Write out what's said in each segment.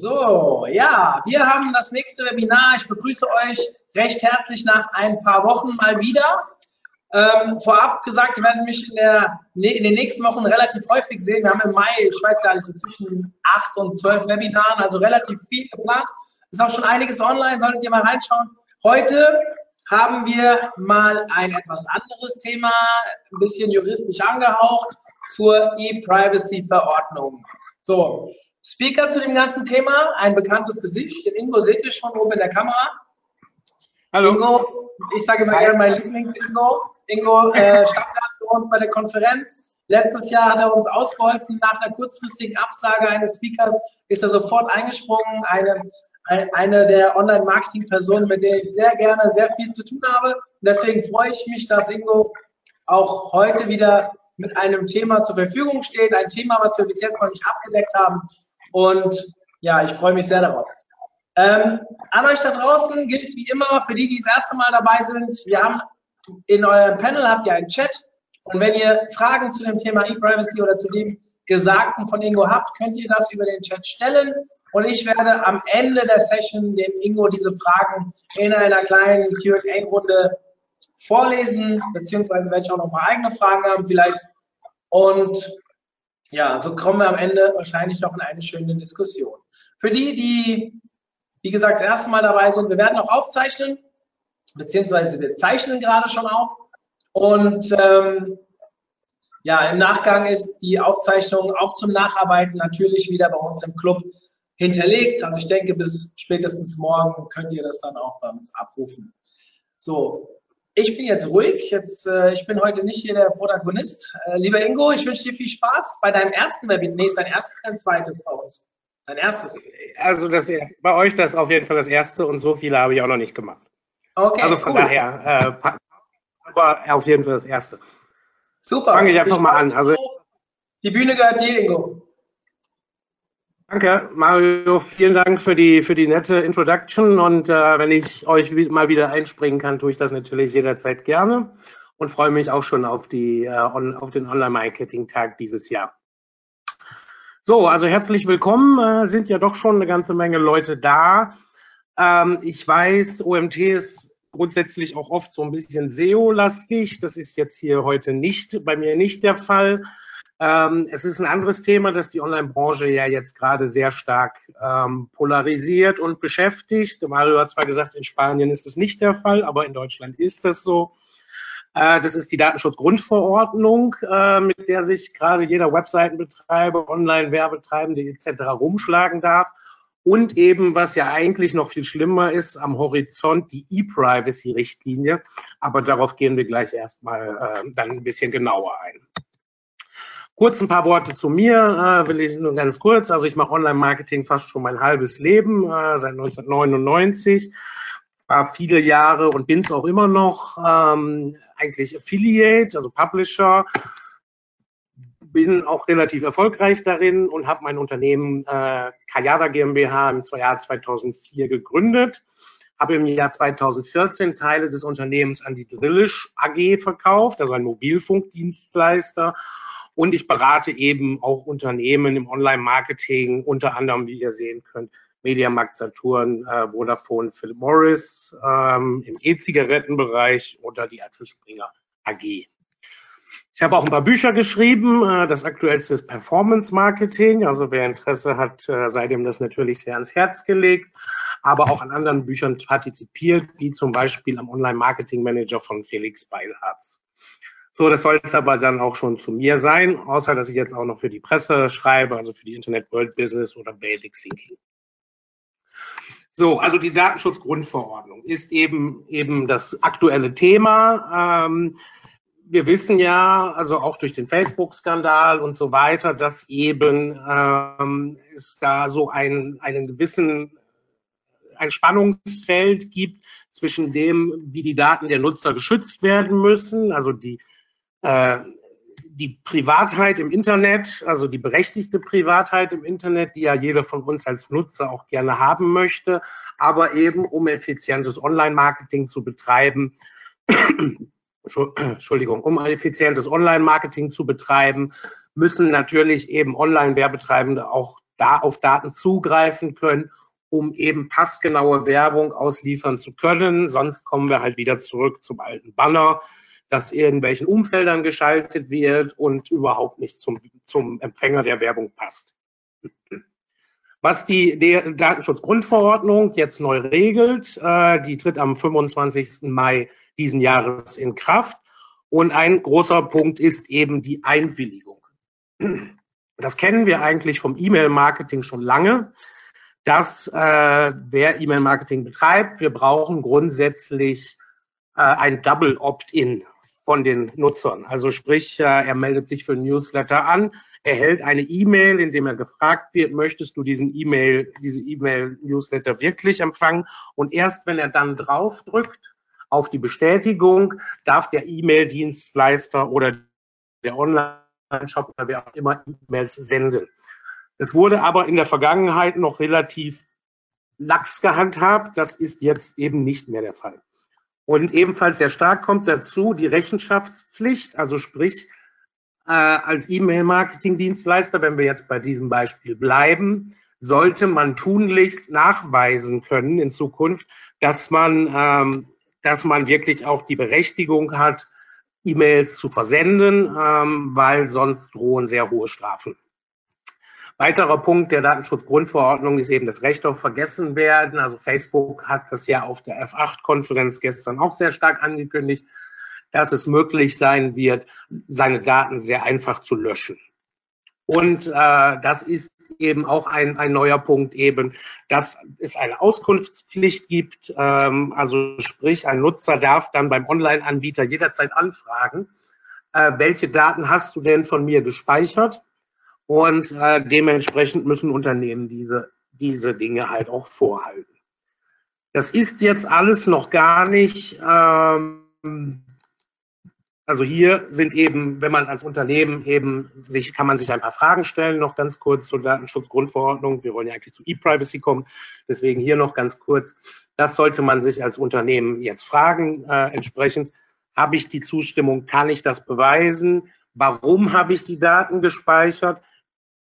So, ja, wir haben das nächste Webinar. Ich begrüße euch recht herzlich nach ein paar Wochen mal wieder. Ähm, vorab gesagt, wir werden mich in, der, in, den nächsten Wochen relativ häufig sehen. Wir haben im Mai, ich weiß gar nicht, so zwischen acht und zwölf Webinaren, also relativ viel geplant. Ist auch schon einiges online, solltet ihr mal reinschauen. Heute haben wir mal ein etwas anderes Thema, ein bisschen juristisch angehaucht, zur E-Privacy-Verordnung. So, Speaker zu dem ganzen Thema, ein bekanntes Gesicht. Den Ingo seht ihr schon oben in der Kamera. Hallo. Ingo, ich sage immer gerne mein Lieblings-Ingo. Ingo, äh, Stammgast bei uns bei der Konferenz. Letztes Jahr hat er uns ausgeholfen. Nach einer kurzfristigen Absage eines Speakers ist er sofort eingesprungen. Eine, eine der Online-Marketing-Personen, mit der ich sehr gerne sehr viel zu tun habe. Und deswegen freue ich mich, dass Ingo auch heute wieder mit einem Thema zur Verfügung steht. Ein Thema, was wir bis jetzt noch nicht abgedeckt haben. Und ja, ich freue mich sehr darauf. Ähm, an euch da draußen gilt wie immer, für die, die das erste Mal dabei sind, wir haben in eurem Panel habt ihr einen Chat. Und wenn ihr Fragen zu dem Thema E-Privacy oder zu dem Gesagten von Ingo habt, könnt ihr das über den Chat stellen. Und ich werde am Ende der Session dem Ingo diese Fragen in einer kleinen Q&A-Runde vorlesen, beziehungsweise werde ich auch noch mal eigene Fragen haben vielleicht. Und ja, so kommen wir am Ende wahrscheinlich noch in eine schöne Diskussion. Für die, die, wie gesagt, das erste Mal dabei sind, wir werden auch aufzeichnen, beziehungsweise wir zeichnen gerade schon auf. Und ähm, ja, im Nachgang ist die Aufzeichnung auch zum Nacharbeiten natürlich wieder bei uns im Club hinterlegt. Also ich denke, bis spätestens morgen könnt ihr das dann auch bei uns abrufen. So, ich bin jetzt ruhig. Jetzt, äh, ich bin heute nicht hier der Protagonist. Äh, lieber Ingo, ich wünsche dir viel Spaß bei deinem ersten Webinar. Nee, dein erstes dein zweites bei uns? Dein erstes. Also das, bei euch das auf jeden Fall das erste und so viele habe ich auch noch nicht gemacht. Okay, also von cool. daher, äh, aber auf jeden Fall das erste. Super. Fange ich einfach mal an. Also, die Bühne gehört dir, Ingo. Danke, Mario. Vielen Dank für die, für die nette Introduction. Und äh, wenn ich euch mal wieder einspringen kann, tue ich das natürlich jederzeit gerne und freue mich auch schon auf, die, äh, on, auf den Online-Marketing-Tag dieses Jahr. So, also herzlich willkommen. Äh, sind ja doch schon eine ganze Menge Leute da. Ähm, ich weiß, OMT ist grundsätzlich auch oft so ein bisschen SEO-lastig. Das ist jetzt hier heute nicht, bei mir nicht der Fall. Ähm, es ist ein anderes Thema, das die Online-Branche ja jetzt gerade sehr stark ähm, polarisiert und beschäftigt. Mario hat zwar gesagt, in Spanien ist das nicht der Fall, aber in Deutschland ist das so. Äh, das ist die Datenschutzgrundverordnung, äh, mit der sich gerade jeder Webseitenbetreiber, Online-Werbetreibende etc. rumschlagen darf. Und eben, was ja eigentlich noch viel schlimmer ist, am Horizont die E-Privacy-Richtlinie. Aber darauf gehen wir gleich erstmal äh, dann ein bisschen genauer ein. Kurz ein paar Worte zu mir, äh, will ich nur ganz kurz. Also ich mache Online-Marketing fast schon mein halbes Leben, äh, seit 1999. War viele Jahre und bin es auch immer noch ähm, eigentlich Affiliate, also Publisher. Bin auch relativ erfolgreich darin und habe mein Unternehmen äh, Kayada GmbH im Jahr 2004 gegründet. Habe im Jahr 2014 Teile des Unternehmens an die Drillisch AG verkauft, also ein Mobilfunkdienstleister und ich berate eben auch Unternehmen im Online-Marketing, unter anderem, wie ihr sehen könnt, Mediamarkt Saturn, äh, Vodafone, Philip Morris, ähm, im E-Zigarettenbereich oder die Axel Springer AG. Ich habe auch ein paar Bücher geschrieben. Äh, das aktuellste ist Performance Marketing. Also wer Interesse hat, äh, sei dem das natürlich sehr ans Herz gelegt. Aber auch an anderen Büchern partizipiert, wie zum Beispiel am Online Marketing Manager von Felix Beilharz. So, das soll es aber dann auch schon zu mir sein, außer dass ich jetzt auch noch für die Presse schreibe, also für die Internet World Business oder Basic Thinking. So, also die Datenschutzgrundverordnung ist eben eben das aktuelle Thema. Ähm, wir wissen ja, also auch durch den Facebook-Skandal und so weiter, dass eben ähm, es da so ein, einen gewissen ein Spannungsfeld gibt zwischen dem, wie die Daten der Nutzer geschützt werden müssen, also die, äh, die Privatheit im Internet, also die berechtigte Privatheit im Internet, die ja jeder von uns als Nutzer auch gerne haben möchte, aber eben um effizientes Online-Marketing zu betreiben, Entschuldigung, um effizientes Online-Marketing zu betreiben, müssen natürlich eben Online-Werbetreibende auch da auf Daten zugreifen können, um eben passgenaue Werbung ausliefern zu können. Sonst kommen wir halt wieder zurück zum alten Banner, das irgendwelchen Umfeldern geschaltet wird und überhaupt nicht zum, zum Empfänger der Werbung passt. Was die, Datenschutzgrundverordnung jetzt neu regelt, äh, die tritt am 25. Mai diesen Jahres in Kraft. Und ein großer Punkt ist eben die Einwilligung. Das kennen wir eigentlich vom E-Mail-Marketing schon lange, dass äh, wer E-Mail-Marketing betreibt, wir brauchen grundsätzlich äh, ein Double Opt-in von den Nutzern. Also sprich, äh, er meldet sich für Newsletter an, erhält eine E-Mail, in dem er gefragt wird, möchtest du diesen E-Mail, diese E-Mail-Newsletter wirklich empfangen? Und erst wenn er dann drauf drückt auf die Bestätigung, darf der E-Mail-Dienstleister oder der Online-Shop oder wer auch immer E-Mails senden. Das wurde aber in der Vergangenheit noch relativ lax gehandhabt. Das ist jetzt eben nicht mehr der Fall. Und ebenfalls sehr stark kommt dazu die Rechenschaftspflicht, also sprich äh, als E-Mail-Marketing-Dienstleister, wenn wir jetzt bei diesem Beispiel bleiben, sollte man tunlichst nachweisen können in Zukunft, dass man, ähm, dass man wirklich auch die Berechtigung hat, E-Mails zu versenden, ähm, weil sonst drohen sehr hohe Strafen. Weiterer Punkt der Datenschutzgrundverordnung ist eben das Recht auf Vergessenwerden. Also Facebook hat das ja auf der F8-Konferenz gestern auch sehr stark angekündigt, dass es möglich sein wird, seine Daten sehr einfach zu löschen. Und äh, das ist eben auch ein, ein neuer Punkt eben, dass es eine Auskunftspflicht gibt. Ähm, also sprich, ein Nutzer darf dann beim Online-Anbieter jederzeit anfragen, äh, welche Daten hast du denn von mir gespeichert? Und äh, dementsprechend müssen Unternehmen diese, diese Dinge halt auch vorhalten. Das ist jetzt alles noch gar nicht, ähm, also hier sind eben, wenn man als Unternehmen eben sich, kann man sich ein paar Fragen stellen, noch ganz kurz zur Datenschutzgrundverordnung. Wir wollen ja eigentlich zu E-Privacy kommen, deswegen hier noch ganz kurz. Das sollte man sich als Unternehmen jetzt fragen, äh, entsprechend. Habe ich die Zustimmung? Kann ich das beweisen? Warum habe ich die Daten gespeichert?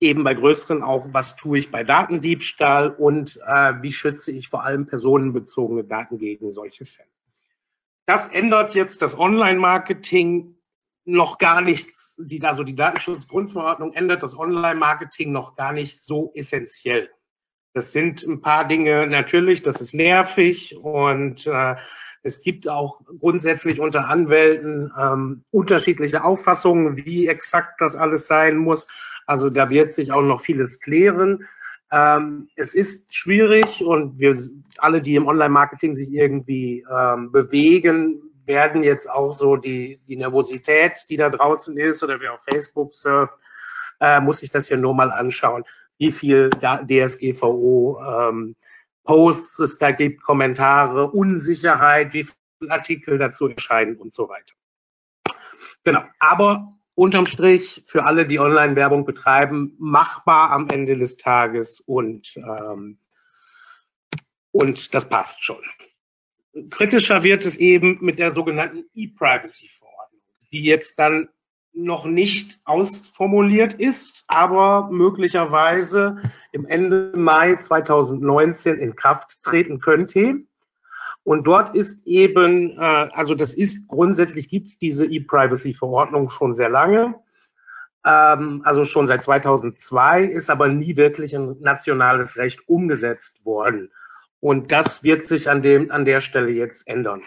Eben bei größeren auch, was tue ich bei Datendiebstahl und äh, wie schütze ich vor allem personenbezogene Daten gegen solche Fälle. Das ändert jetzt das Online-Marketing noch gar nichts, die, also die Datenschutzgrundverordnung ändert das Online-Marketing noch gar nicht so essentiell. Das sind ein paar Dinge natürlich, das ist nervig und äh, es gibt auch grundsätzlich unter Anwälten ähm, unterschiedliche Auffassungen, wie exakt das alles sein muss. Also da wird sich auch noch vieles klären. Ähm, es ist schwierig und wir alle, die im Online-Marketing sich irgendwie ähm, bewegen, werden jetzt auch so die, die Nervosität, die da draußen ist oder wer auf Facebook surft, äh, muss sich das hier nur mal anschauen, wie viel DSGVO ähm, Posts es da gibt, Kommentare, Unsicherheit, wie viele Artikel dazu erscheinen und so weiter. Genau. Aber unterm Strich für alle, die Online-Werbung betreiben, machbar am Ende des Tages und, ähm, und das passt schon. Kritischer wird es eben mit der sogenannten E-Privacy-Verordnung, die jetzt dann noch nicht ausformuliert ist, aber möglicherweise im Ende Mai 2019 in Kraft treten könnte. Und dort ist eben, äh, also das ist grundsätzlich gibt es diese E-Privacy-Verordnung schon sehr lange, ähm, also schon seit 2002, ist aber nie wirklich ein nationales Recht umgesetzt worden. Und das wird sich an, dem, an der Stelle jetzt ändern.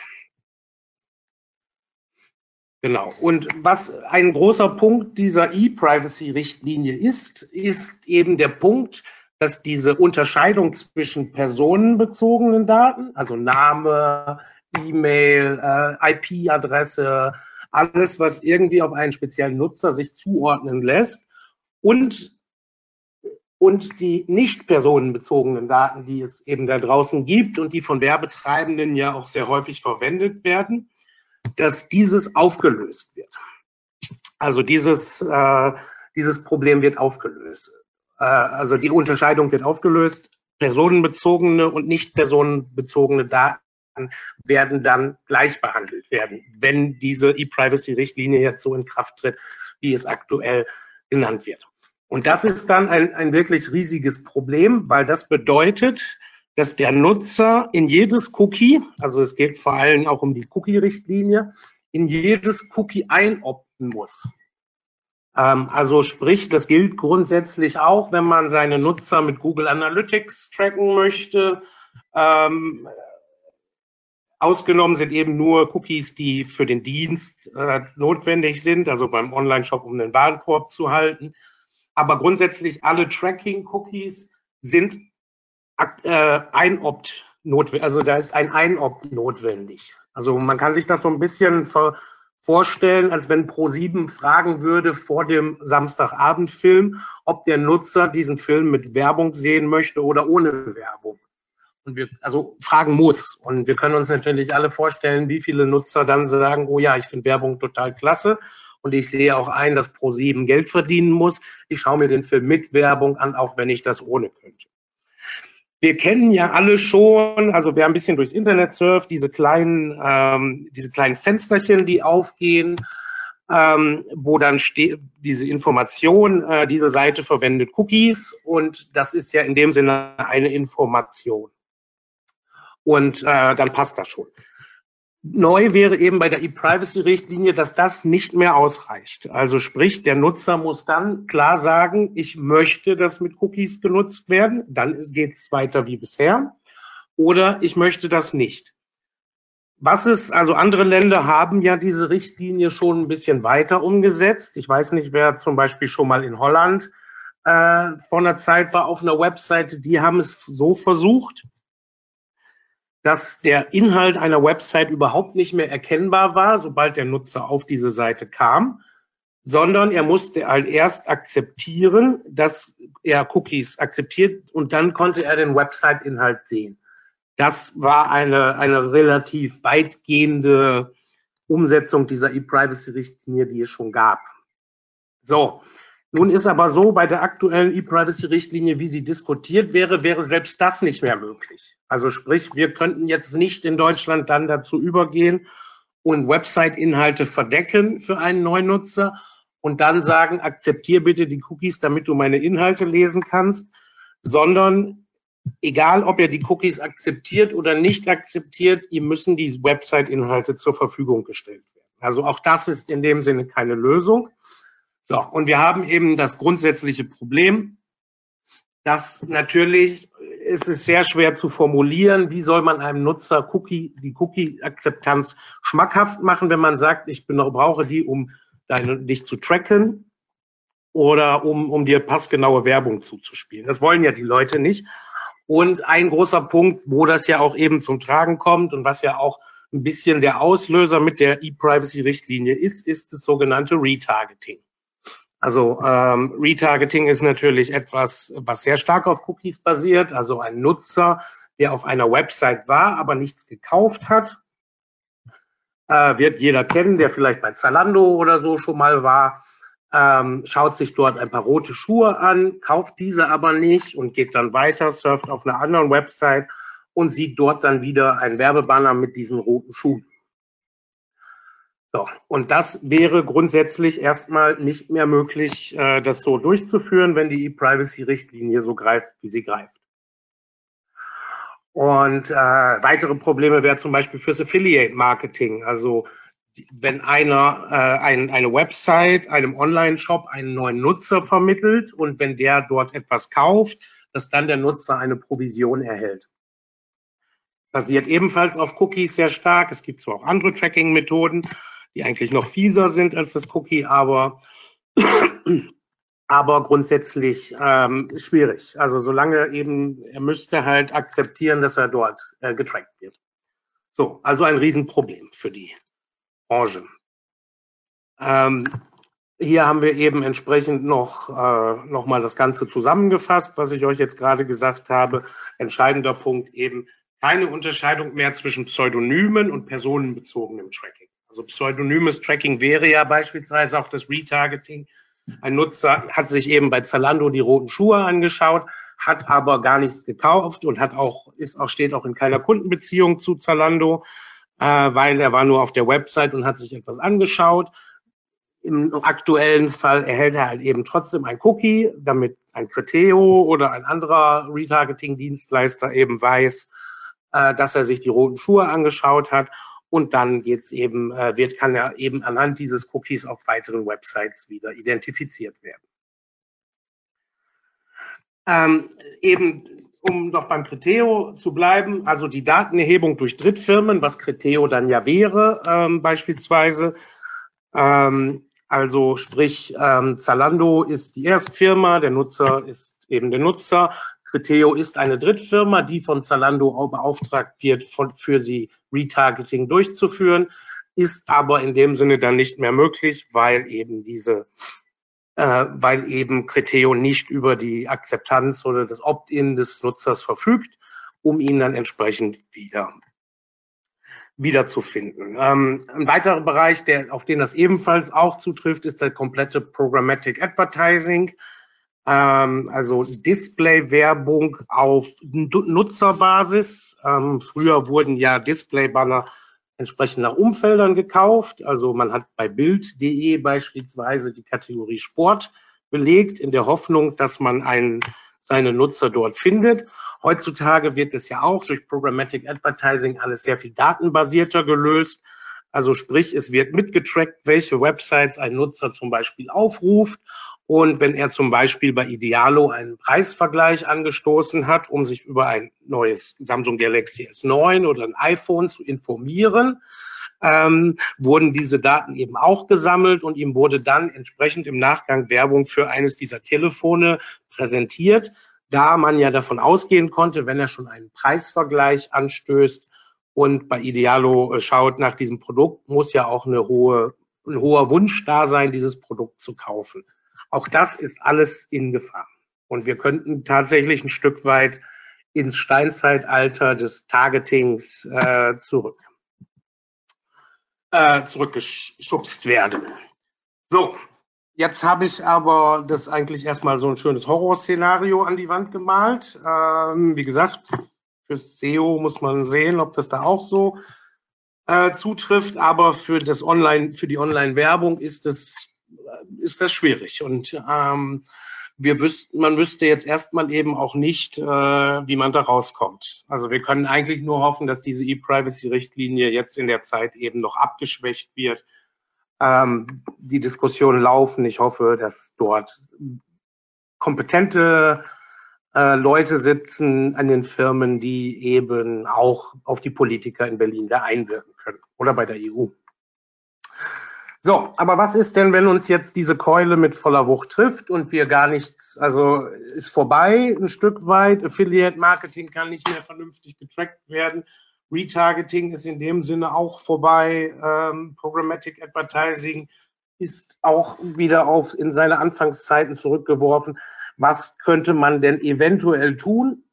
Genau. Und was ein großer Punkt dieser E-Privacy-Richtlinie ist, ist eben der Punkt, dass diese Unterscheidung zwischen personenbezogenen Daten, also Name, E-Mail, äh, IP-Adresse, alles, was irgendwie auf einen speziellen Nutzer sich zuordnen lässt und und die nicht personenbezogenen Daten, die es eben da draußen gibt und die von Werbetreibenden ja auch sehr häufig verwendet werden, dass dieses aufgelöst wird. Also dieses, äh, dieses Problem wird aufgelöst. Äh, also die Unterscheidung wird aufgelöst. Personenbezogene und nicht personenbezogene Daten werden dann gleich behandelt werden, wenn diese E-Privacy-Richtlinie jetzt so in Kraft tritt, wie es aktuell genannt wird. Und das ist dann ein, ein wirklich riesiges Problem, weil das bedeutet, dass der Nutzer in jedes Cookie, also es geht vor allem auch um die Cookie-Richtlinie, in jedes Cookie einopten muss. Ähm, also sprich, das gilt grundsätzlich auch, wenn man seine Nutzer mit Google Analytics tracken möchte. Ähm, ausgenommen sind eben nur Cookies, die für den Dienst äh, notwendig sind, also beim Online-Shop, um den Warenkorb zu halten. Aber grundsätzlich alle Tracking-Cookies sind äh, ein-Opt notwendig. Also da ist ein Ein-Opt notwendig. Also man kann sich das so ein bisschen ver vorstellen, als wenn Pro7 fragen würde vor dem Samstagabendfilm, ob der Nutzer diesen Film mit Werbung sehen möchte oder ohne Werbung. Und wir, also fragen muss. Und wir können uns natürlich alle vorstellen, wie viele Nutzer dann sagen, oh ja, ich finde Werbung total klasse und ich sehe auch ein, dass Pro7 Geld verdienen muss. Ich schaue mir den Film mit Werbung an, auch wenn ich das ohne könnte. Wir kennen ja alle schon, also wer ein bisschen durchs Internet surft, diese kleinen, ähm, diese kleinen Fensterchen, die aufgehen, ähm, wo dann steht diese Information, äh, diese Seite verwendet Cookies und das ist ja in dem Sinne eine Information. Und äh, dann passt das schon. Neu wäre eben bei der E-Privacy-Richtlinie, dass das nicht mehr ausreicht. Also sprich, der Nutzer muss dann klar sagen, ich möchte, dass mit Cookies genutzt werden, dann geht es weiter wie bisher. Oder ich möchte das nicht. Was ist, also andere Länder haben ja diese Richtlinie schon ein bisschen weiter umgesetzt. Ich weiß nicht, wer zum Beispiel schon mal in Holland äh, vor einer Zeit war auf einer Webseite, die haben es so versucht, dass der Inhalt einer Website überhaupt nicht mehr erkennbar war, sobald der Nutzer auf diese Seite kam, sondern er musste halt erst akzeptieren, dass er Cookies akzeptiert und dann konnte er den Website-Inhalt sehen. Das war eine, eine relativ weitgehende Umsetzung dieser E-Privacy-Richtlinie, die es schon gab. So, nun ist aber so, bei der aktuellen E-Privacy-Richtlinie, wie sie diskutiert wäre, wäre selbst das nicht mehr möglich. Also sprich, wir könnten jetzt nicht in Deutschland dann dazu übergehen und Website-Inhalte verdecken für einen Neunutzer und dann sagen, akzeptier bitte die Cookies, damit du meine Inhalte lesen kannst, sondern egal, ob er die Cookies akzeptiert oder nicht akzeptiert, ihm müssen die Website-Inhalte zur Verfügung gestellt werden. Also auch das ist in dem Sinne keine Lösung. So, und wir haben eben das grundsätzliche Problem, dass natürlich ist es sehr schwer zu formulieren, wie soll man einem Nutzer Cookie, die Cookie-Akzeptanz schmackhaft machen, wenn man sagt, ich brauche die, um deine, dich zu tracken oder um, um dir passgenaue Werbung zuzuspielen. Das wollen ja die Leute nicht. Und ein großer Punkt, wo das ja auch eben zum Tragen kommt und was ja auch ein bisschen der Auslöser mit der E-Privacy-Richtlinie ist, ist das sogenannte Retargeting. Also ähm, Retargeting ist natürlich etwas, was sehr stark auf Cookies basiert. Also ein Nutzer, der auf einer Website war, aber nichts gekauft hat, äh, wird jeder kennen, der vielleicht bei Zalando oder so schon mal war, ähm, schaut sich dort ein paar rote Schuhe an, kauft diese aber nicht und geht dann weiter, surft auf einer anderen Website und sieht dort dann wieder ein Werbebanner mit diesen roten Schuhen. So, und das wäre grundsätzlich erstmal nicht mehr möglich, äh, das so durchzuführen, wenn die E-Privacy-Richtlinie so greift, wie sie greift. Und äh, weitere Probleme wäre zum Beispiel fürs Affiliate-Marketing. Also wenn einer äh, ein, eine Website einem Online-Shop einen neuen Nutzer vermittelt und wenn der dort etwas kauft, dass dann der Nutzer eine Provision erhält. Basiert ebenfalls auf Cookies sehr stark. Es gibt zwar auch andere Tracking-Methoden, die eigentlich noch fieser sind als das Cookie, aber, aber grundsätzlich ähm, schwierig. Also solange eben, er müsste halt akzeptieren, dass er dort äh, getrackt wird. So, also ein Riesenproblem für die Branche. Ähm, hier haben wir eben entsprechend noch, äh, noch mal das Ganze zusammengefasst, was ich euch jetzt gerade gesagt habe. Entscheidender Punkt eben keine Unterscheidung mehr zwischen Pseudonymen und personenbezogenem Tracking. Also pseudonymes Tracking wäre ja beispielsweise auch das Retargeting. Ein Nutzer hat sich eben bei Zalando die roten Schuhe angeschaut, hat aber gar nichts gekauft und hat auch, ist auch, steht auch in keiner Kundenbeziehung zu Zalando, äh, weil er war nur auf der Website und hat sich etwas angeschaut. Im aktuellen Fall erhält er halt eben trotzdem ein Cookie, damit ein Criteo oder ein anderer Retargeting-Dienstleister eben weiß, äh, dass er sich die roten Schuhe angeschaut hat. Und dann geht's eben, äh, wird, kann er eben anhand dieses Cookies auf weiteren Websites wieder identifiziert werden. Ähm, eben, um noch beim Criteo zu bleiben, also die Datenerhebung durch Drittfirmen, was Criteo dann ja wäre, ähm, beispielsweise. Ähm, also sprich, ähm, Zalando ist die Erstfirma, der Nutzer ist eben der Nutzer. Criteo ist eine Drittfirma, die von Zalando beauftragt wird, von, für sie Retargeting durchzuführen, ist aber in dem Sinne dann nicht mehr möglich, weil eben diese äh, weil eben Criteo nicht über die Akzeptanz oder das Opt-in des Nutzers verfügt, um ihn dann entsprechend wieder wiederzufinden. Ähm, ein weiterer Bereich, der, auf den das ebenfalls auch zutrifft, ist der komplette Programmatic Advertising, ähm, also Display-Werbung auf Nutzerbasis. Ähm, früher wurden ja Display-Banner entsprechend nach Umfeldern gekauft. Also man hat bei Bild.de beispielsweise die Kategorie Sport belegt, in der Hoffnung, dass man einen, seine Nutzer dort findet. Heutzutage wird es ja auch durch Programmatic Advertising alles sehr viel datenbasierter gelöst. Also sprich, es wird mitgetrackt, welche Websites ein Nutzer zum Beispiel aufruft und wenn er zum Beispiel bei Idealo einen Preisvergleich angestoßen hat, um sich über ein neues Samsung Galaxy S9 oder ein iPhone zu informieren, ähm, wurden diese Daten eben auch gesammelt und ihm wurde dann entsprechend im Nachgang Werbung für eines dieser Telefone präsentiert, da man ja davon ausgehen konnte, wenn er schon einen Preisvergleich anstößt und bei Idealo äh, schaut nach diesem Produkt, muss ja auch eine hohe, ein hoher Wunsch da sein, dieses Produkt zu kaufen. Auch das ist alles in Gefahr. Und wir könnten tatsächlich ein Stück weit ins Steinzeitalter des Targetings äh, zurück, äh, zurückgeschubst werden. So, jetzt habe ich aber das eigentlich erstmal so ein schönes Horrorszenario an die Wand gemalt. Ähm, wie gesagt, fürs SEO muss man sehen, ob das da auch so äh, zutrifft, aber für das Online, für die Online-Werbung ist es ist das schwierig. Und ähm, wir wüssten, man wüsste jetzt erstmal eben auch nicht, äh, wie man da rauskommt. Also wir können eigentlich nur hoffen, dass diese E-Privacy-Richtlinie jetzt in der Zeit eben noch abgeschwächt wird. Ähm, die Diskussionen laufen. Ich hoffe, dass dort kompetente äh, Leute sitzen an den Firmen, die eben auch auf die Politiker in Berlin da einwirken können oder bei der EU. So, aber was ist denn, wenn uns jetzt diese Keule mit voller Wucht trifft und wir gar nichts, also ist vorbei ein Stück weit, Affiliate Marketing kann nicht mehr vernünftig getrackt werden, Retargeting ist in dem Sinne auch vorbei, ähm, Programmatic Advertising ist auch wieder auf in seine Anfangszeiten zurückgeworfen. Was könnte man denn eventuell tun,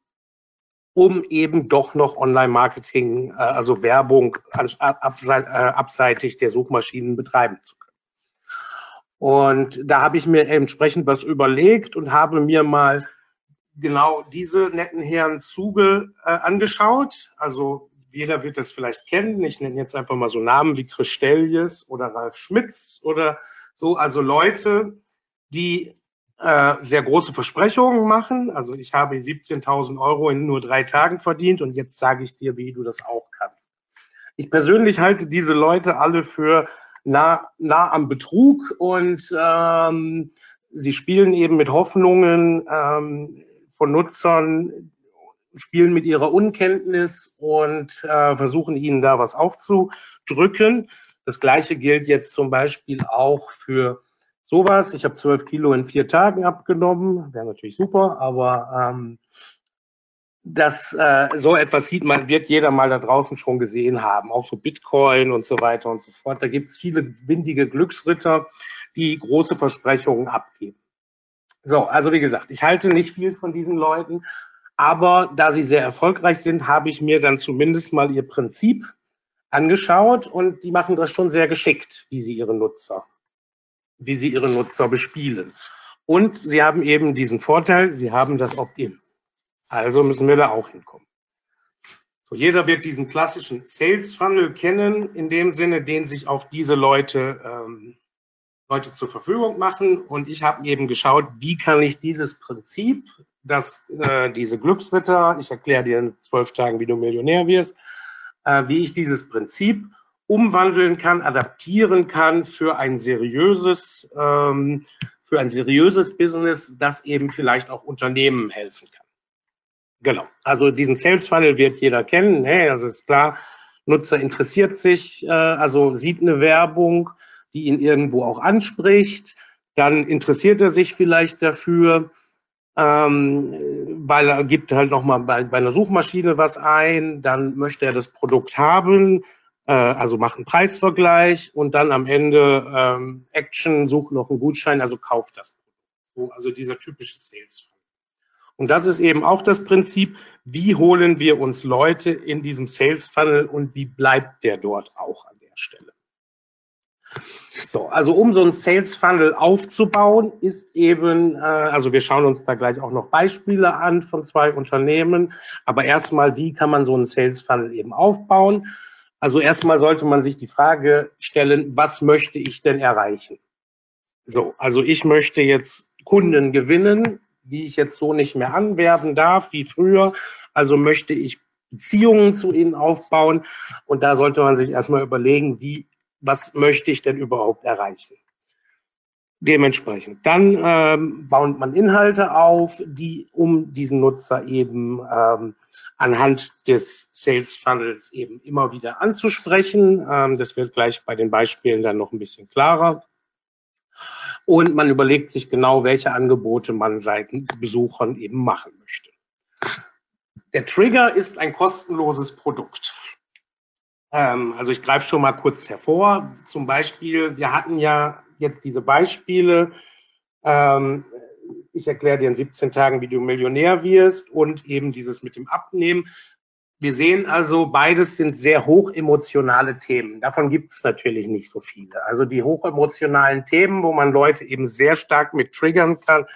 um eben doch noch Online-Marketing, äh, also Werbung äh, abseitig der Suchmaschinen betreiben zu können. Und da habe ich mir entsprechend was überlegt und habe mir mal genau diese netten Herren Zuge äh, angeschaut. Also jeder wird das vielleicht kennen. Ich nenne jetzt einfach mal so Namen wie Christeljes oder Ralf Schmitz oder so. Also Leute, die äh, sehr große Versprechungen machen. Also ich habe 17.000 Euro in nur drei Tagen verdient und jetzt sage ich dir, wie du das auch kannst. Ich persönlich halte diese Leute alle für nah, nah am Betrug und ähm, sie spielen eben mit Hoffnungen ähm, von Nutzern, spielen mit ihrer Unkenntnis und äh, versuchen ihnen da was aufzudrücken. Das gleiche gilt jetzt zum Beispiel auch für sowas. Ich habe zwölf Kilo in vier Tagen abgenommen, wäre natürlich super, aber ähm, das äh, so etwas sieht man, wird jeder mal da draußen schon gesehen haben, auch so Bitcoin und so weiter und so fort. Da gibt es viele windige Glücksritter, die große Versprechungen abgeben. So, also wie gesagt, ich halte nicht viel von diesen Leuten, aber da sie sehr erfolgreich sind, habe ich mir dann zumindest mal ihr Prinzip angeschaut und die machen das schon sehr geschickt, wie sie ihre Nutzer, wie sie ihre Nutzer bespielen. Und sie haben eben diesen Vorteil, sie haben das Opt-in. Also müssen wir da auch hinkommen. So, jeder wird diesen klassischen Sales Funnel kennen, in dem Sinne, den sich auch diese Leute, ähm, Leute zur Verfügung machen. Und ich habe eben geschaut, wie kann ich dieses Prinzip, dass äh, diese Glücksritter, ich erkläre dir in zwölf Tagen, wie du Millionär wirst, äh, wie ich dieses Prinzip umwandeln kann, adaptieren kann für ein seriöses, ähm, für ein seriöses Business, das eben vielleicht auch Unternehmen helfen kann. Genau. Also diesen Sales Funnel wird jeder kennen. Ne? Also ist klar, Nutzer interessiert sich, äh, also sieht eine Werbung, die ihn irgendwo auch anspricht. Dann interessiert er sich vielleicht dafür, ähm, weil er gibt halt nochmal bei, bei einer Suchmaschine was ein. Dann möchte er das Produkt haben, äh, also macht einen Preisvergleich und dann am Ende ähm, Action, sucht noch einen Gutschein, also kauft das. So, also dieser typische Sales. Und das ist eben auch das Prinzip, wie holen wir uns Leute in diesem Sales Funnel und wie bleibt der dort auch an der Stelle. So, also um so einen Sales Funnel aufzubauen, ist eben, äh, also wir schauen uns da gleich auch noch Beispiele an von zwei Unternehmen, aber erstmal, wie kann man so einen Sales Funnel eben aufbauen? Also erstmal sollte man sich die Frage stellen, was möchte ich denn erreichen? So, also ich möchte jetzt Kunden gewinnen, die ich jetzt so nicht mehr anwerben darf wie früher. Also möchte ich Beziehungen zu ihnen aufbauen. Und da sollte man sich erstmal überlegen, wie, was möchte ich denn überhaupt erreichen? Dementsprechend. Dann ähm, baut man Inhalte auf, die um diesen Nutzer eben ähm, anhand des Sales Funnels eben immer wieder anzusprechen. Ähm, das wird gleich bei den Beispielen dann noch ein bisschen klarer und man überlegt sich genau, welche Angebote man seinen Besuchern eben machen möchte. Der Trigger ist ein kostenloses Produkt. Ähm, also ich greife schon mal kurz hervor. Zum Beispiel, wir hatten ja jetzt diese Beispiele. Ähm, ich erkläre dir in 17 Tagen, wie du Millionär wirst und eben dieses mit dem Abnehmen. Wir sehen also, beides sind sehr hochemotionale Themen. Davon gibt es natürlich nicht so viele. Also die hochemotionalen Themen, wo man Leute eben sehr stark mit triggern kann,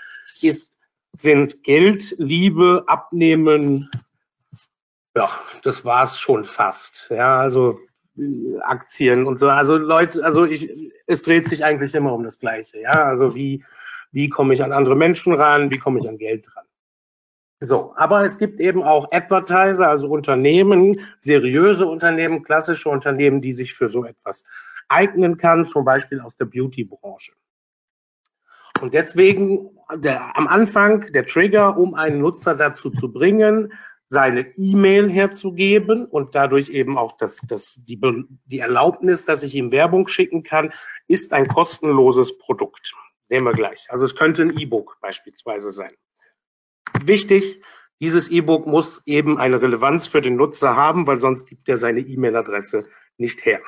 ist, sind Geld, Liebe, Abnehmen. Ja, das war's schon fast. Ja, also Aktien und so. Also Leute, also ich, es dreht sich eigentlich immer um das Gleiche. Ja, also wie, wie komme ich an andere Menschen ran? Wie komme ich an Geld ran? So, aber es gibt eben auch Advertiser, also Unternehmen, seriöse Unternehmen, klassische Unternehmen, die sich für so etwas eignen kann, zum Beispiel aus der Beauty-Branche. Und deswegen der, am Anfang der Trigger, um einen Nutzer dazu zu bringen, seine E-Mail herzugeben und dadurch eben auch das, das, die, die Erlaubnis, dass ich ihm Werbung schicken kann, ist ein kostenloses Produkt. Sehen wir gleich. Also es könnte ein E-Book beispielsweise sein. Wichtig, dieses E-Book muss eben eine Relevanz für den Nutzer haben, weil sonst gibt er seine E-Mail-Adresse nicht her.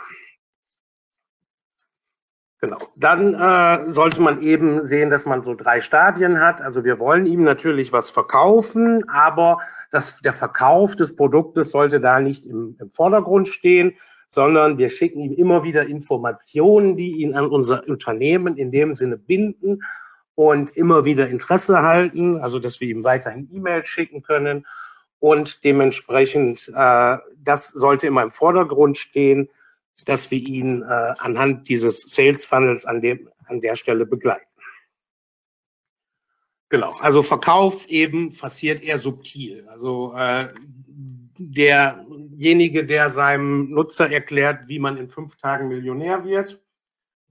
Genau. Dann äh, sollte man eben sehen, dass man so drei Stadien hat. Also wir wollen ihm natürlich was verkaufen, aber das, der Verkauf des Produktes sollte da nicht im, im Vordergrund stehen, sondern wir schicken ihm immer wieder Informationen, die ihn an unser Unternehmen in dem Sinne binden und immer wieder Interesse halten, also dass wir ihm weiterhin E-Mails schicken können und dementsprechend, äh, das sollte immer im Vordergrund stehen, dass wir ihn äh, anhand dieses Sales Funnels an, dem, an der Stelle begleiten. Genau, also Verkauf eben passiert eher subtil. Also äh, derjenige, der seinem Nutzer erklärt, wie man in fünf Tagen Millionär wird,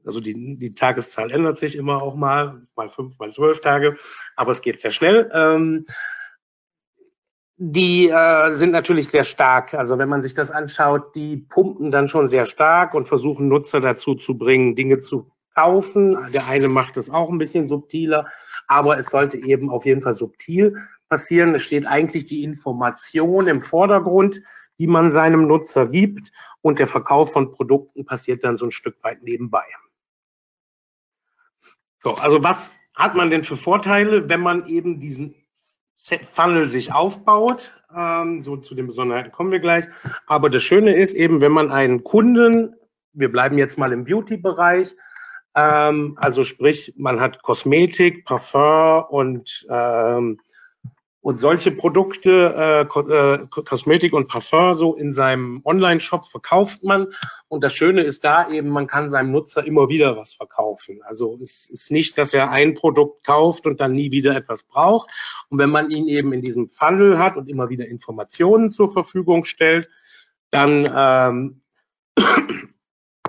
also die, die Tageszahl ändert sich immer auch mal, mal fünf, mal zwölf Tage, aber es geht sehr schnell. Ähm, die äh, sind natürlich sehr stark. Also wenn man sich das anschaut, die pumpen dann schon sehr stark und versuchen Nutzer dazu zu bringen, Dinge zu kaufen. Der eine macht es auch ein bisschen subtiler, aber es sollte eben auf jeden Fall subtil passieren. Es steht eigentlich die Information im Vordergrund, die man seinem Nutzer gibt und der Verkauf von Produkten passiert dann so ein Stück weit nebenbei. So, also was hat man denn für Vorteile, wenn man eben diesen Funnel sich aufbaut? Ähm, so zu den Besonderheiten kommen wir gleich. Aber das Schöne ist eben, wenn man einen Kunden, wir bleiben jetzt mal im Beauty-Bereich, ähm, also sprich, man hat Kosmetik, Parfum und ähm, und solche Produkte, äh, äh, Kosmetik und Parfum, so in seinem Online-Shop verkauft man. Und das Schöne ist da eben, man kann seinem Nutzer immer wieder was verkaufen. Also es ist nicht, dass er ein Produkt kauft und dann nie wieder etwas braucht. Und wenn man ihn eben in diesem Funnel hat und immer wieder Informationen zur Verfügung stellt, dann ähm,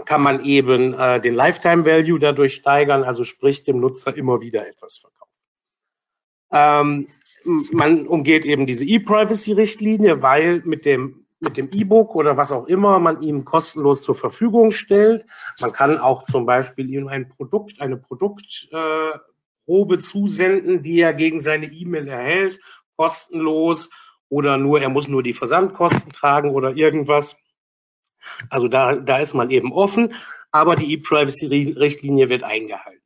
kann man eben äh, den Lifetime Value dadurch steigern, also sprich dem Nutzer immer wieder etwas verkaufen. Ähm, man umgeht eben diese E-Privacy-Richtlinie, weil mit dem mit dem E-Book oder was auch immer man ihm kostenlos zur Verfügung stellt. Man kann auch zum Beispiel ihm ein Produkt, eine Produktprobe äh, zusenden, die er gegen seine E-Mail erhält, kostenlos oder nur, er muss nur die Versandkosten tragen oder irgendwas. Also da, da ist man eben offen, aber die E-Privacy-Richtlinie wird eingehalten.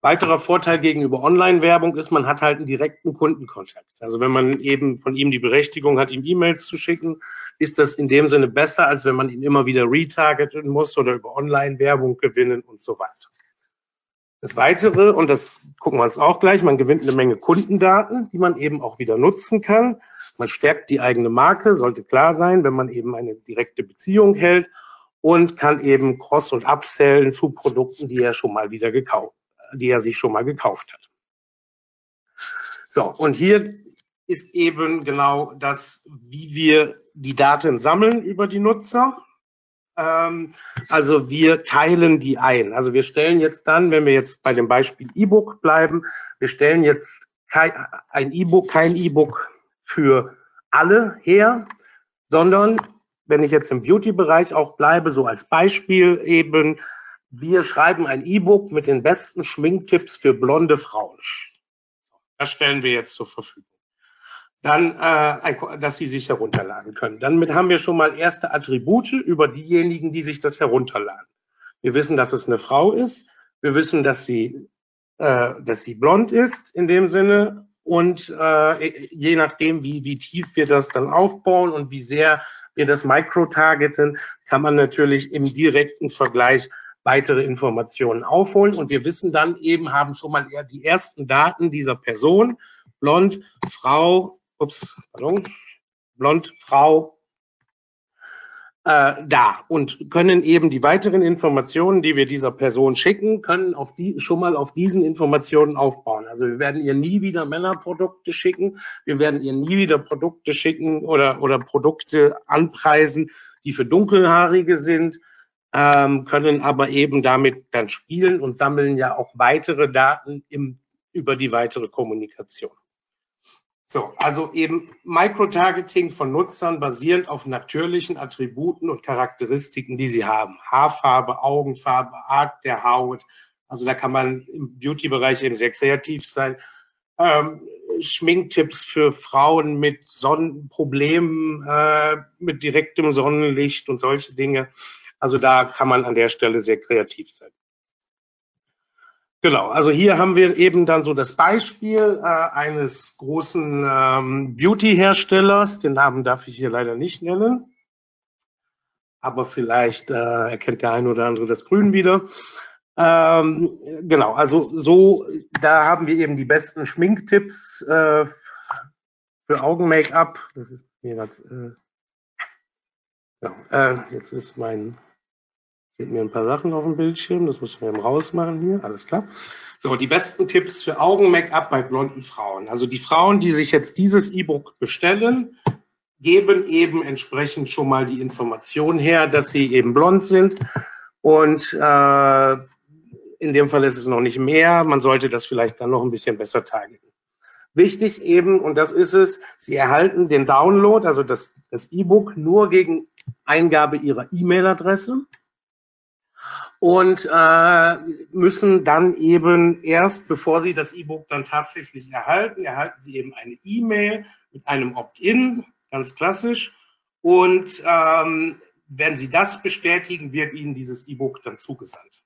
Weiterer Vorteil gegenüber Online-Werbung ist, man hat halt einen direkten Kundenkontakt. Also wenn man eben von ihm die Berechtigung hat, ihm E-Mails zu schicken, ist das in dem Sinne besser, als wenn man ihn immer wieder retargeten muss oder über Online-Werbung gewinnen und so weiter. Das Weitere, und das gucken wir uns auch gleich, man gewinnt eine Menge Kundendaten, die man eben auch wieder nutzen kann. Man stärkt die eigene Marke, sollte klar sein, wenn man eben eine direkte Beziehung hält und kann eben Cross- und Upsellen zu Produkten, die er schon mal wieder gekauft die er sich schon mal gekauft hat. So, und hier ist eben genau das, wie wir die Daten sammeln über die Nutzer. Ähm, also wir teilen die ein. Also wir stellen jetzt dann, wenn wir jetzt bei dem Beispiel E-Book bleiben, wir stellen jetzt kein, ein E-Book, kein E-Book für alle her, sondern wenn ich jetzt im Beauty-Bereich auch bleibe, so als Beispiel eben, wir schreiben ein E-Book mit den besten Schminktipps für blonde Frauen. Das stellen wir jetzt zur Verfügung. Dann, äh, dass Sie sich herunterladen können. Damit haben wir schon mal erste Attribute über diejenigen, die sich das herunterladen. Wir wissen, dass es eine Frau ist. Wir wissen, dass sie, äh, dass sie blond ist in dem Sinne. Und äh, je nachdem, wie, wie tief wir das dann aufbauen und wie sehr wir das micro-targeten, kann man natürlich im direkten Vergleich weitere Informationen aufholen. Und wir wissen dann eben, haben schon mal die ersten Daten dieser Person, blond, Frau, ups, pardon, blond, Frau, äh, da und können eben die weiteren Informationen, die wir dieser Person schicken, können auf die schon mal auf diesen Informationen aufbauen. Also wir werden ihr nie wieder Männerprodukte schicken, wir werden ihr nie wieder Produkte schicken oder oder Produkte anpreisen, die für Dunkelhaarige sind ähm, können aber eben damit dann spielen und sammeln ja auch weitere Daten im, über die weitere Kommunikation. So, also eben Microtargeting von Nutzern basierend auf natürlichen Attributen und Charakteristiken, die sie haben. Haarfarbe, Augenfarbe, Art der Haut. Also da kann man im Beauty-Bereich eben sehr kreativ sein. Ähm, Schminktipps für Frauen mit Sonnenproblemen, äh, mit direktem Sonnenlicht und solche Dinge. Also da kann man an der Stelle sehr kreativ sein. Genau, also hier haben wir eben dann so das Beispiel äh, eines großen ähm, Beauty-Herstellers. Den Namen darf ich hier leider nicht nennen. Aber vielleicht äh, erkennt der eine oder andere das Grün wieder. Ähm, genau, also so, da haben wir eben die besten Schminktipps äh, für Augen-Make-up. Das ist mir grad, äh, ja, äh, jetzt ist mein Seht mir ein paar Sachen auf dem Bildschirm, das müssen wir eben rausmachen hier, alles klar. So, die besten Tipps für Augen-Make-up bei blonden Frauen. Also die Frauen, die sich jetzt dieses E-Book bestellen, geben eben entsprechend schon mal die Information her, dass sie eben blond sind. Und äh, in dem Fall ist es noch nicht mehr. Man sollte das vielleicht dann noch ein bisschen besser targeten. Wichtig eben, und das ist es, Sie erhalten den Download, also das, das E-Book, nur gegen Eingabe Ihrer E-Mail-Adresse und äh, müssen dann eben erst, bevor Sie das E-Book dann tatsächlich erhalten, erhalten Sie eben eine E-Mail mit einem Opt-in, ganz klassisch. Und ähm, wenn Sie das bestätigen, wird Ihnen dieses E-Book dann zugesandt.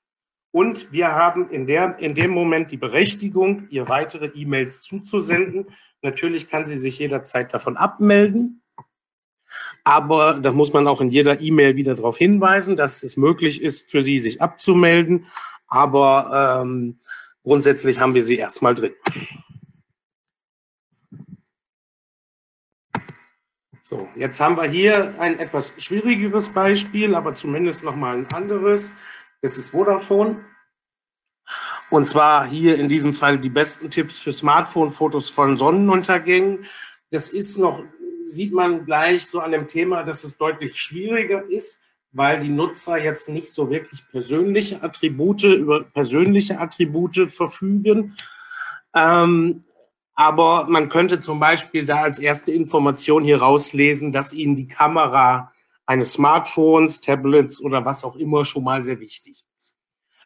Und wir haben in, der, in dem Moment die Berechtigung, ihr weitere E-Mails zuzusenden. Natürlich kann sie sich jederzeit davon abmelden. Aber da muss man auch in jeder E-Mail wieder darauf hinweisen, dass es möglich ist, für sie sich abzumelden. Aber ähm, grundsätzlich haben wir sie erstmal drin. So, jetzt haben wir hier ein etwas schwierigeres Beispiel, aber zumindest nochmal ein anderes. Das ist Vodafone. Und zwar hier in diesem Fall die besten Tipps für Smartphone-Fotos von Sonnenuntergängen. Das ist noch, sieht man gleich so an dem Thema, dass es deutlich schwieriger ist, weil die Nutzer jetzt nicht so wirklich persönliche Attribute über persönliche Attribute verfügen. Ähm, aber man könnte zum Beispiel da als erste Information hier rauslesen, dass Ihnen die Kamera eines Smartphones, Tablets oder was auch immer schon mal sehr wichtig ist.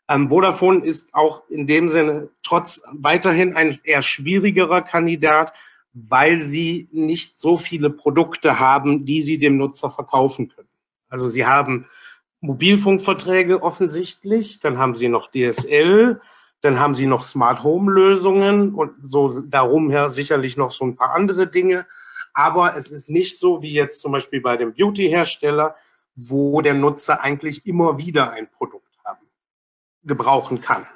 Ähm, Vodafone ist auch in dem Sinne trotz weiterhin ein eher schwierigerer Kandidat, weil sie nicht so viele Produkte haben, die sie dem Nutzer verkaufen können. Also sie haben Mobilfunkverträge offensichtlich, dann haben sie noch DSL, dann haben sie noch Smart Home Lösungen und so darum her sicherlich noch so ein paar andere Dinge. Aber es ist nicht so wie jetzt zum Beispiel bei dem Beauty-Hersteller, wo der Nutzer eigentlich immer wieder ein Produkt haben, gebrauchen kann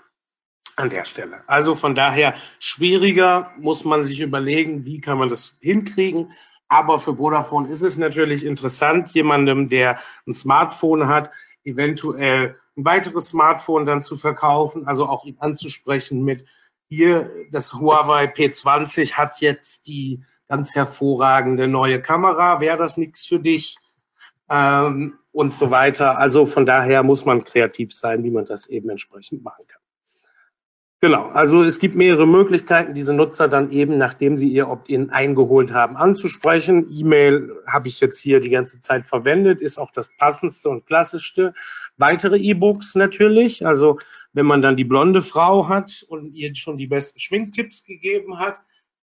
an der Stelle. Also von daher schwieriger muss man sich überlegen, wie kann man das hinkriegen. Aber für Vodafone ist es natürlich interessant, jemandem, der ein Smartphone hat, eventuell ein weiteres Smartphone dann zu verkaufen, also auch ihn anzusprechen mit hier, das Huawei P20 hat jetzt die ganz hervorragende neue Kamera, wäre das nichts für dich ähm, und so weiter. Also von daher muss man kreativ sein, wie man das eben entsprechend machen kann. Genau, also es gibt mehrere Möglichkeiten, diese Nutzer dann eben, nachdem sie ihr Opt-in eingeholt haben, anzusprechen. E-Mail habe ich jetzt hier die ganze Zeit verwendet, ist auch das passendste und klassischste. Weitere E-Books natürlich, also wenn man dann die blonde Frau hat und ihr schon die besten Schminktipps gegeben hat,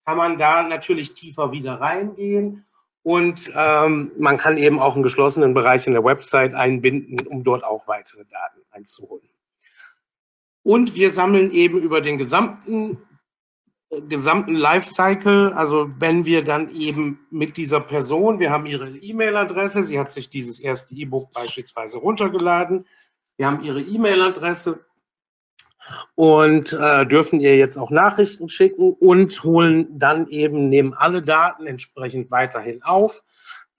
kann man da natürlich tiefer wieder reingehen und ähm, man kann eben auch einen geschlossenen Bereich in der Website einbinden, um dort auch weitere Daten einzuholen. Und wir sammeln eben über den gesamten äh, gesamten Lifecycle, also wenn wir dann eben mit dieser Person, wir haben ihre E-Mail-Adresse, sie hat sich dieses erste E-Book beispielsweise runtergeladen, wir haben ihre E-Mail-Adresse, und äh, dürfen ihr jetzt auch Nachrichten schicken und holen dann eben, nehmen alle Daten entsprechend weiterhin auf.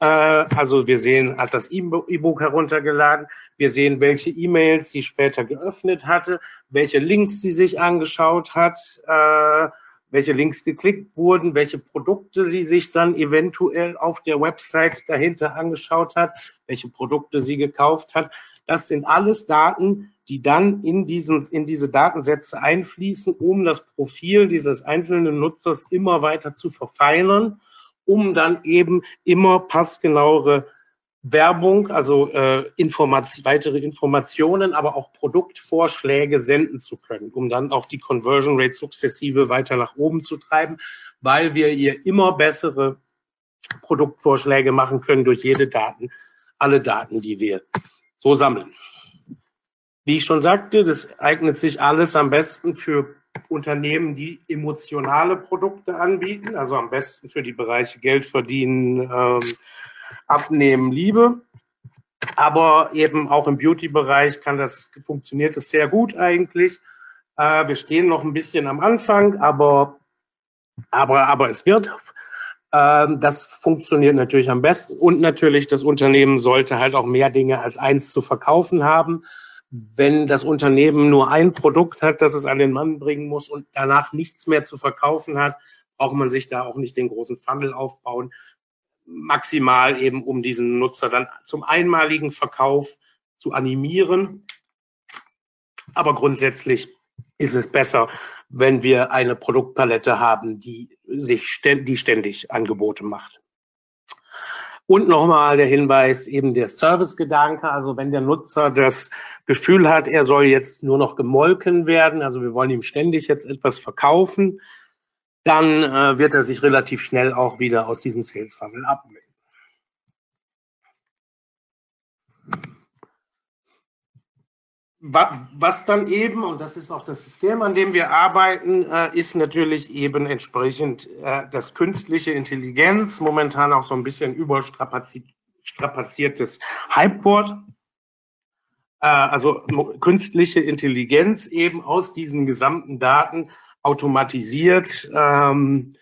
Äh, also wir sehen, hat das E-Book heruntergeladen, wir sehen, welche E-Mails sie später geöffnet hatte, welche Links sie sich angeschaut hat, äh, welche Links geklickt wurden, welche Produkte sie sich dann eventuell auf der Website dahinter angeschaut hat, welche Produkte sie gekauft hat. Das sind alles Daten, die dann in, diesen, in diese Datensätze einfließen, um das Profil dieses einzelnen Nutzers immer weiter zu verfeinern, um dann eben immer passgenauere Werbung, also äh, Information, weitere Informationen, aber auch Produktvorschläge senden zu können, um dann auch die Conversion Rate sukzessive weiter nach oben zu treiben, weil wir ihr immer bessere Produktvorschläge machen können durch jede Daten, alle Daten, die wir so sammeln. Wie ich schon sagte, das eignet sich alles am besten für Unternehmen, die emotionale Produkte anbieten, also am besten für die Bereiche Geld verdienen, ähm, abnehmen, Liebe. Aber eben auch im Beauty-Bereich kann das, funktioniert das sehr gut eigentlich. Äh, wir stehen noch ein bisschen am Anfang, aber, aber, aber es wird. Ähm, das funktioniert natürlich am besten. Und natürlich, das Unternehmen sollte halt auch mehr Dinge als eins zu verkaufen haben wenn das Unternehmen nur ein Produkt hat, das es an den Mann bringen muss und danach nichts mehr zu verkaufen hat, braucht man sich da auch nicht den großen Funnel aufbauen. Maximal eben, um diesen Nutzer dann zum einmaligen Verkauf zu animieren. Aber grundsätzlich ist es besser, wenn wir eine Produktpalette haben, die sich ständig, die ständig Angebote macht. Und nochmal der Hinweis, eben der Servicegedanke, also wenn der Nutzer das Gefühl hat, er soll jetzt nur noch gemolken werden, also wir wollen ihm ständig jetzt etwas verkaufen, dann äh, wird er sich relativ schnell auch wieder aus diesem Sales Funnel abmelden. Was dann eben, und das ist auch das System, an dem wir arbeiten, äh, ist natürlich eben entsprechend äh, das künstliche Intelligenz, momentan auch so ein bisschen überstrapaziertes Hypeboard. Äh, also künstliche Intelligenz eben aus diesen gesamten Daten automatisiert, ähm,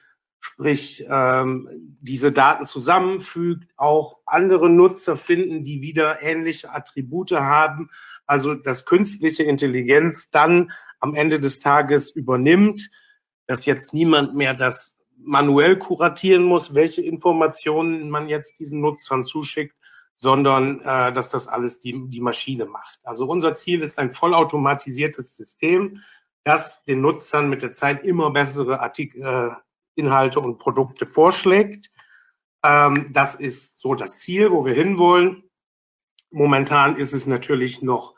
sprich ähm, diese Daten zusammenfügt, auch andere Nutzer finden, die wieder ähnliche Attribute haben also dass künstliche Intelligenz dann am Ende des Tages übernimmt, dass jetzt niemand mehr das manuell kuratieren muss, welche Informationen man jetzt diesen Nutzern zuschickt, sondern äh, dass das alles die, die Maschine macht. Also unser Ziel ist ein vollautomatisiertes System, das den Nutzern mit der Zeit immer bessere Artikel, äh, Inhalte und Produkte vorschlägt. Ähm, das ist so das Ziel, wo wir hinwollen. Momentan ist es natürlich noch,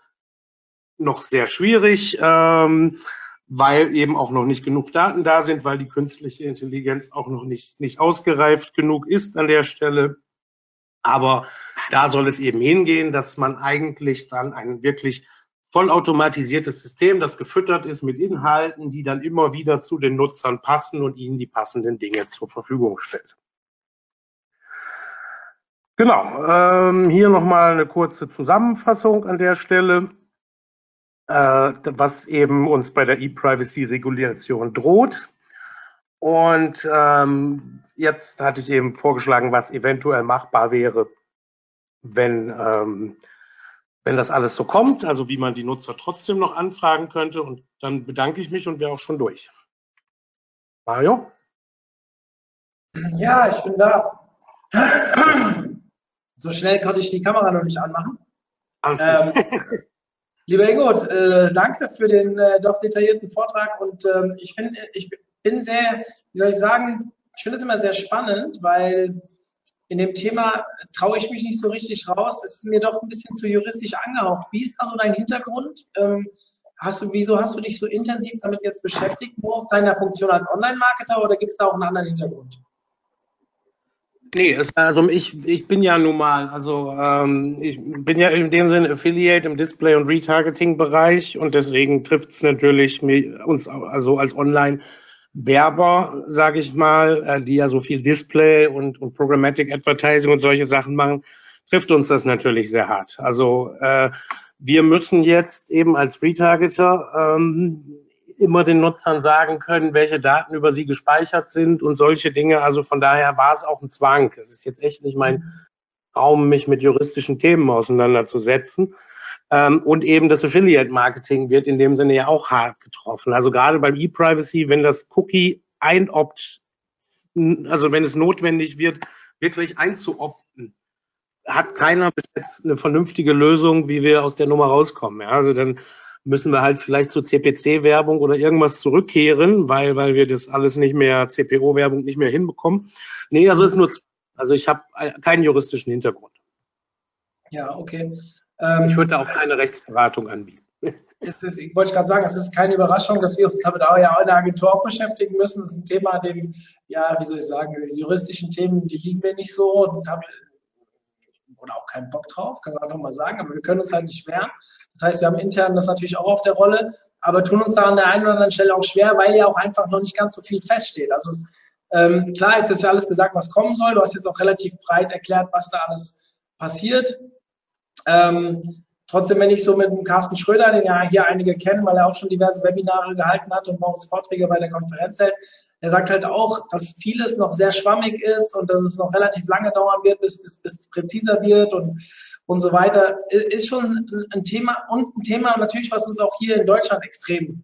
noch sehr schwierig, ähm, weil eben auch noch nicht genug Daten da sind, weil die künstliche Intelligenz auch noch nicht, nicht ausgereift genug ist an der Stelle. Aber da soll es eben hingehen, dass man eigentlich dann ein wirklich vollautomatisiertes System, das gefüttert ist mit Inhalten, die dann immer wieder zu den Nutzern passen und ihnen die passenden Dinge zur Verfügung stellt. Genau, ähm, hier nochmal eine kurze Zusammenfassung an der Stelle, äh, was eben uns bei der E-Privacy-Regulation droht. Und ähm, jetzt hatte ich eben vorgeschlagen, was eventuell machbar wäre, wenn, ähm, wenn das alles so kommt, also wie man die Nutzer trotzdem noch anfragen könnte. Und dann bedanke ich mich und wäre auch schon durch. Mario? Ja, ich bin da. So schnell konnte ich die Kamera noch nicht anmachen. Alles gut. Ähm, lieber Ingo, äh, danke für den äh, doch detaillierten Vortrag und ähm, ich, bin, ich bin sehr, wie soll ich sagen, ich finde es immer sehr spannend, weil in dem Thema traue ich mich nicht so richtig raus. Ist mir doch ein bisschen zu juristisch angehaucht. Wie ist also dein Hintergrund? Ähm, hast du, wieso hast du dich so intensiv damit jetzt beschäftigt? Nur aus deiner Funktion als Online-Marketer oder gibt es da auch einen anderen Hintergrund? Nee, also ich, ich bin ja nun mal, also ähm, ich bin ja in dem Sinne Affiliate im Display- und Retargeting-Bereich und deswegen trifft es natürlich uns also als Online-Werber, sage ich mal, äh, die ja so viel Display und, und Programmatic Advertising und solche Sachen machen, trifft uns das natürlich sehr hart. Also äh, wir müssen jetzt eben als Retargeter ähm, immer den Nutzern sagen können, welche Daten über sie gespeichert sind und solche Dinge. Also von daher war es auch ein Zwang. Es ist jetzt echt nicht mein Raum, mich mit juristischen Themen auseinanderzusetzen. Ähm, und eben das Affiliate-Marketing wird in dem Sinne ja auch hart getroffen. Also gerade beim E-Privacy, wenn das Cookie einopt, also wenn es notwendig wird, wirklich einzuopten, hat keiner bis jetzt eine vernünftige Lösung, wie wir aus der Nummer rauskommen. Ja, also dann müssen wir halt vielleicht zur CPC-Werbung oder irgendwas zurückkehren, weil, weil wir das alles nicht mehr, CPO-Werbung nicht mehr hinbekommen. Nee, also ist nur, also ich habe keinen juristischen Hintergrund. Ja, okay. Ähm, ich würde auch keine Rechtsberatung anbieten. Ist, ich wollte gerade sagen, es ist keine Überraschung, dass wir uns damit auch ja in der Agentur auch beschäftigen müssen. Das ist ein Thema, dem, ja, wie soll ich sagen, diese juristischen Themen, die liegen mir nicht so und habe oder auch keinen Bock drauf, kann man einfach mal sagen, aber wir können uns halt nicht wehren. Das heißt, wir haben intern das natürlich auch auf der Rolle, aber tun uns da an der einen oder anderen Stelle auch schwer, weil ja auch einfach noch nicht ganz so viel feststeht. Also es, ähm, klar, jetzt ist ja alles gesagt, was kommen soll. Du hast jetzt auch relativ breit erklärt, was da alles passiert. Ähm, trotzdem, wenn ich so mit dem Carsten Schröder, den ja hier einige kennen, weil er auch schon diverse Webinare gehalten hat und uns Vorträge bei der Konferenz hält, er sagt halt auch, dass vieles noch sehr schwammig ist und dass es noch relativ lange dauern wird, bis es bis präziser wird und, und so weiter. Ist schon ein Thema und ein Thema natürlich, was uns auch hier in Deutschland extrem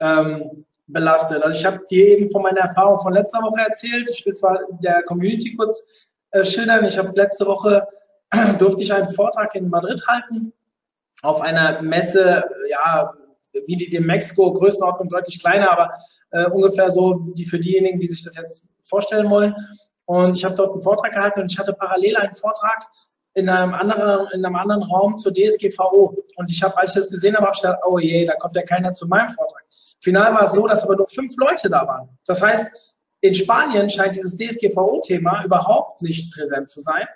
ähm, belastet. Also ich habe dir eben von meiner Erfahrung von letzter Woche erzählt. Ich will zwar der Community kurz äh, schildern. Ich habe letzte Woche durfte ich einen Vortrag in Madrid halten auf einer Messe, ja, wie die dem Mexiko, Größenordnung deutlich kleiner, aber äh, ungefähr so die für diejenigen, die sich das jetzt vorstellen wollen. Und ich habe dort einen Vortrag gehalten und ich hatte parallel einen Vortrag in einem anderen, in einem anderen Raum zur DSGVO. Und ich habe, als ich das gesehen habe, habe ich gedacht, oh je, da kommt ja keiner zu meinem Vortrag. Final war es so, dass aber nur fünf Leute da waren. Das heißt, in Spanien scheint dieses DSGVO-Thema überhaupt nicht präsent zu sein.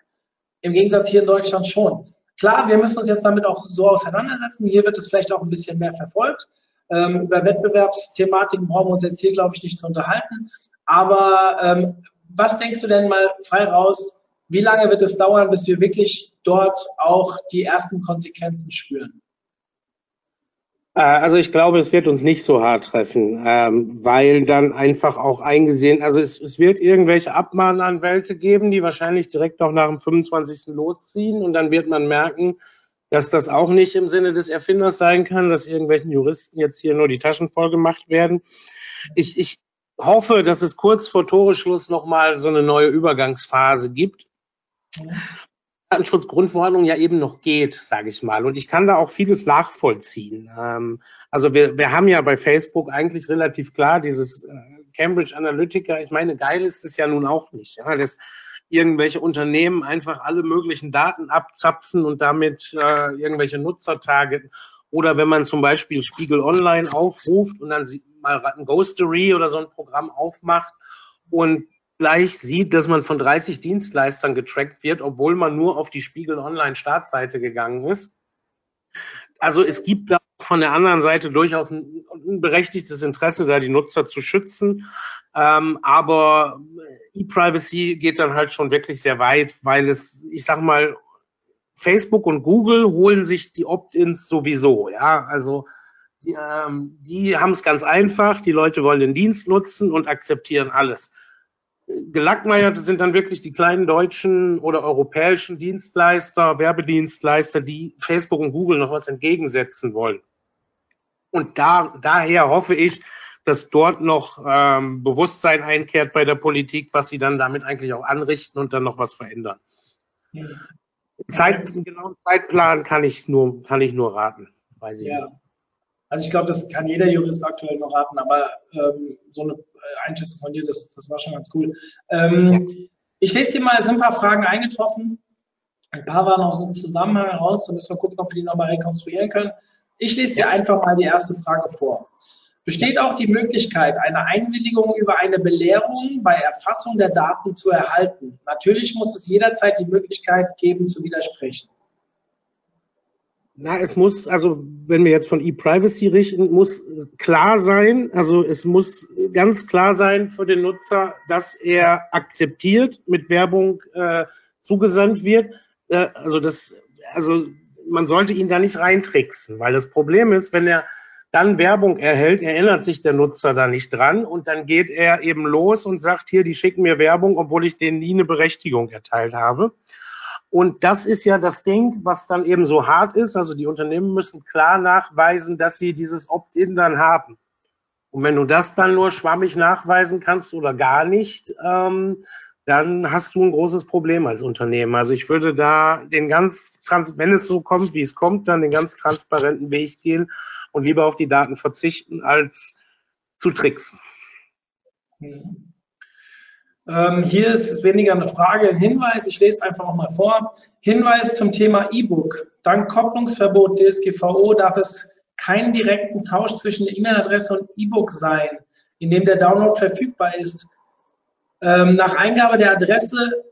Im Gegensatz hier in Deutschland schon. Klar, wir müssen uns jetzt damit auch so auseinandersetzen. Hier wird es vielleicht auch ein bisschen mehr verfolgt. Ähm, über Wettbewerbsthematiken brauchen wir uns jetzt hier, glaube ich, nicht zu unterhalten. Aber ähm, was denkst du denn mal frei raus? Wie lange wird es dauern, bis wir wirklich dort auch die ersten Konsequenzen spüren? Äh, also ich glaube, es wird uns nicht so hart treffen, ähm, weil dann einfach auch eingesehen, also es, es wird irgendwelche Abmahnanwälte geben, die wahrscheinlich direkt noch nach dem 25. losziehen und dann wird man merken, dass das auch nicht im Sinne des Erfinders sein kann, dass irgendwelchen Juristen jetzt hier nur die Taschen voll gemacht werden. Ich, ich hoffe, dass es kurz vor Toreschluss nochmal so eine neue Übergangsphase gibt. Datenschutzgrundverordnung ja eben noch geht, sage ich mal. Und ich kann da auch vieles nachvollziehen. Ähm, also wir, wir haben ja bei Facebook eigentlich relativ klar dieses äh, Cambridge Analytica. Ich meine, geil ist es ja nun auch nicht, ja, dass irgendwelche Unternehmen einfach alle möglichen Daten abzapfen und damit äh, irgendwelche Nutzer targeten. Oder wenn man zum Beispiel Spiegel Online aufruft und dann mal ein Ghostery oder so ein Programm aufmacht und gleich sieht, dass man von 30 Dienstleistern getrackt wird, obwohl man nur auf die Spiegel Online Startseite gegangen ist. Also es gibt da von der anderen Seite durchaus ein, ein berechtigtes Interesse, da die Nutzer zu schützen. Ähm, aber E-Privacy geht dann halt schon wirklich sehr weit, weil es, ich sag mal, Facebook und Google holen sich die Opt-ins sowieso. Ja, also die, ähm, die haben es ganz einfach. Die Leute wollen den Dienst nutzen und akzeptieren alles gelackmeiert sind dann wirklich die kleinen deutschen oder europäischen Dienstleister, Werbedienstleister, die Facebook und Google noch was entgegensetzen wollen. Und da, daher hoffe ich, dass dort noch ähm, Bewusstsein einkehrt bei der Politik, was sie dann damit eigentlich auch anrichten und dann noch was verändern. Zeit, einen genauen Zeitplan kann ich nur, kann ich nur raten. Weiß ich ja. nicht. Also ich glaube, das kann jeder Jurist aktuell noch raten, aber ähm, so eine Einschätzung von dir, das, das war schon ganz cool. Ähm. Ich lese dir mal, es sind ein paar Fragen eingetroffen. Ein paar waren aus dem Zusammenhang heraus, da müssen wir gucken, ob wir die nochmal rekonstruieren können. Ich lese dir einfach mal die erste Frage vor. Besteht auch die Möglichkeit, eine Einwilligung über eine Belehrung bei Erfassung der Daten zu erhalten? Natürlich muss es jederzeit die Möglichkeit geben, zu widersprechen. Na, es muss, also wenn wir jetzt von E-Privacy richten, muss klar sein, also es muss ganz klar sein für den Nutzer, dass er akzeptiert, mit Werbung äh, zugesandt wird. Äh, also das, also man sollte ihn da nicht reintricksen, weil das Problem ist, wenn er dann Werbung erhält, erinnert sich der Nutzer da nicht dran und dann geht er eben los und sagt, hier, die schicken mir Werbung, obwohl ich denen nie eine Berechtigung erteilt habe. Und das ist ja das Ding, was dann eben so hart ist. Also die Unternehmen müssen klar nachweisen, dass sie dieses Opt-in dann haben. Und wenn du das dann nur schwammig nachweisen kannst oder gar nicht, ähm, dann hast du ein großes Problem als Unternehmen. Also ich würde da den ganz, wenn es so kommt, wie es kommt, dann den ganz transparenten Weg gehen und lieber auf die Daten verzichten, als zu tricksen. Mhm. Ähm, hier ist es weniger eine Frage, ein Hinweis. Ich lese es einfach nochmal vor. Hinweis zum Thema E-Book. Dank Kopplungsverbot DSGVO darf es keinen direkten Tausch zwischen E-Mail-Adresse und E-Book sein, in dem der Download verfügbar ist. Ähm, nach Eingabe der Adresse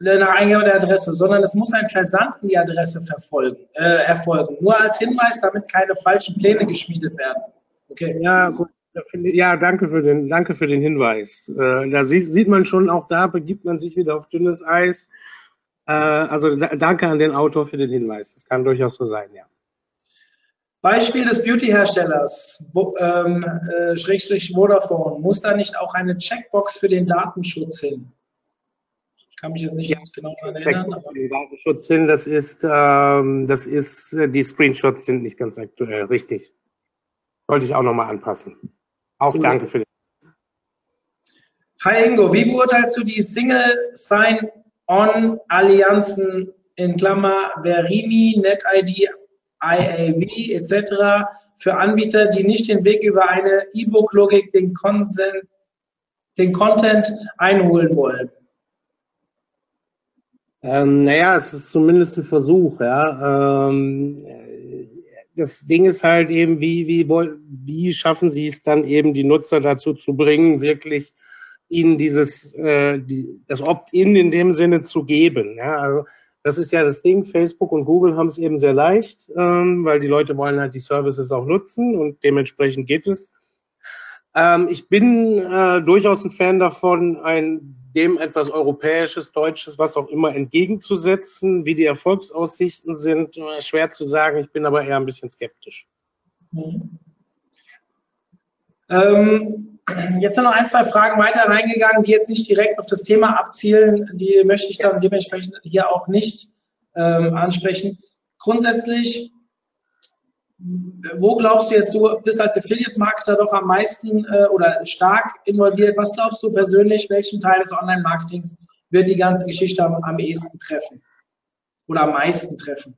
äh, nach Eingabe der Adresse, sondern es muss ein Versand in die Adresse verfolgen, äh, erfolgen. Nur als Hinweis, damit keine falschen Pläne geschmiedet werden. Okay. Ja, gut. Ja, danke für den, danke für den Hinweis. Äh, da sieht, sieht man schon, auch da begibt man sich wieder auf dünnes Eis. Äh, also da, danke an den Autor für den Hinweis. Das kann durchaus so sein, ja. Beispiel des Beauty-Herstellers, ähm, äh, Schrägstrich Vodafone, muss da nicht auch eine Checkbox für den Datenschutz hin? Ich kann mich jetzt nicht ja, genau daran erinnern. Aber den Datenschutz hin, das ist, ähm, das ist, äh, die Screenshots sind nicht ganz aktuell, richtig. Wollte ich auch nochmal anpassen. Auch Gut. danke für den. Hi Ingo, wie beurteilst du die Single Sign-On-Allianzen in Klammer Verimi, NetID, IAV etc. für Anbieter, die nicht den Weg über eine E-Book-Logik den, den Content einholen wollen? Ähm, naja, es ist zumindest ein Versuch, ja. Ähm, das Ding ist halt eben, wie, wie, wie schaffen sie es dann eben, die Nutzer dazu zu bringen, wirklich ihnen dieses, äh, die, das Opt-in in dem Sinne zu geben. Ja? Also Das ist ja das Ding. Facebook und Google haben es eben sehr leicht, ähm, weil die Leute wollen halt die Services auch nutzen und dementsprechend geht es. Ähm, ich bin äh, durchaus ein Fan davon, ein dem etwas Europäisches, Deutsches, was auch immer entgegenzusetzen. Wie die Erfolgsaussichten sind, äh, schwer zu sagen. Ich bin aber eher ein bisschen skeptisch. Mhm. Ähm, jetzt sind noch ein, zwei Fragen weiter reingegangen, die jetzt nicht direkt auf das Thema abzielen. Die möchte ich dann dementsprechend hier auch nicht ähm, ansprechen. Grundsätzlich, wo glaubst du jetzt, du bist als Affiliate-Marketer doch am meisten äh, oder stark involviert. Was glaubst du persönlich, welchen Teil des Online-Marketings wird die ganze Geschichte am, am ehesten treffen? Oder am meisten treffen?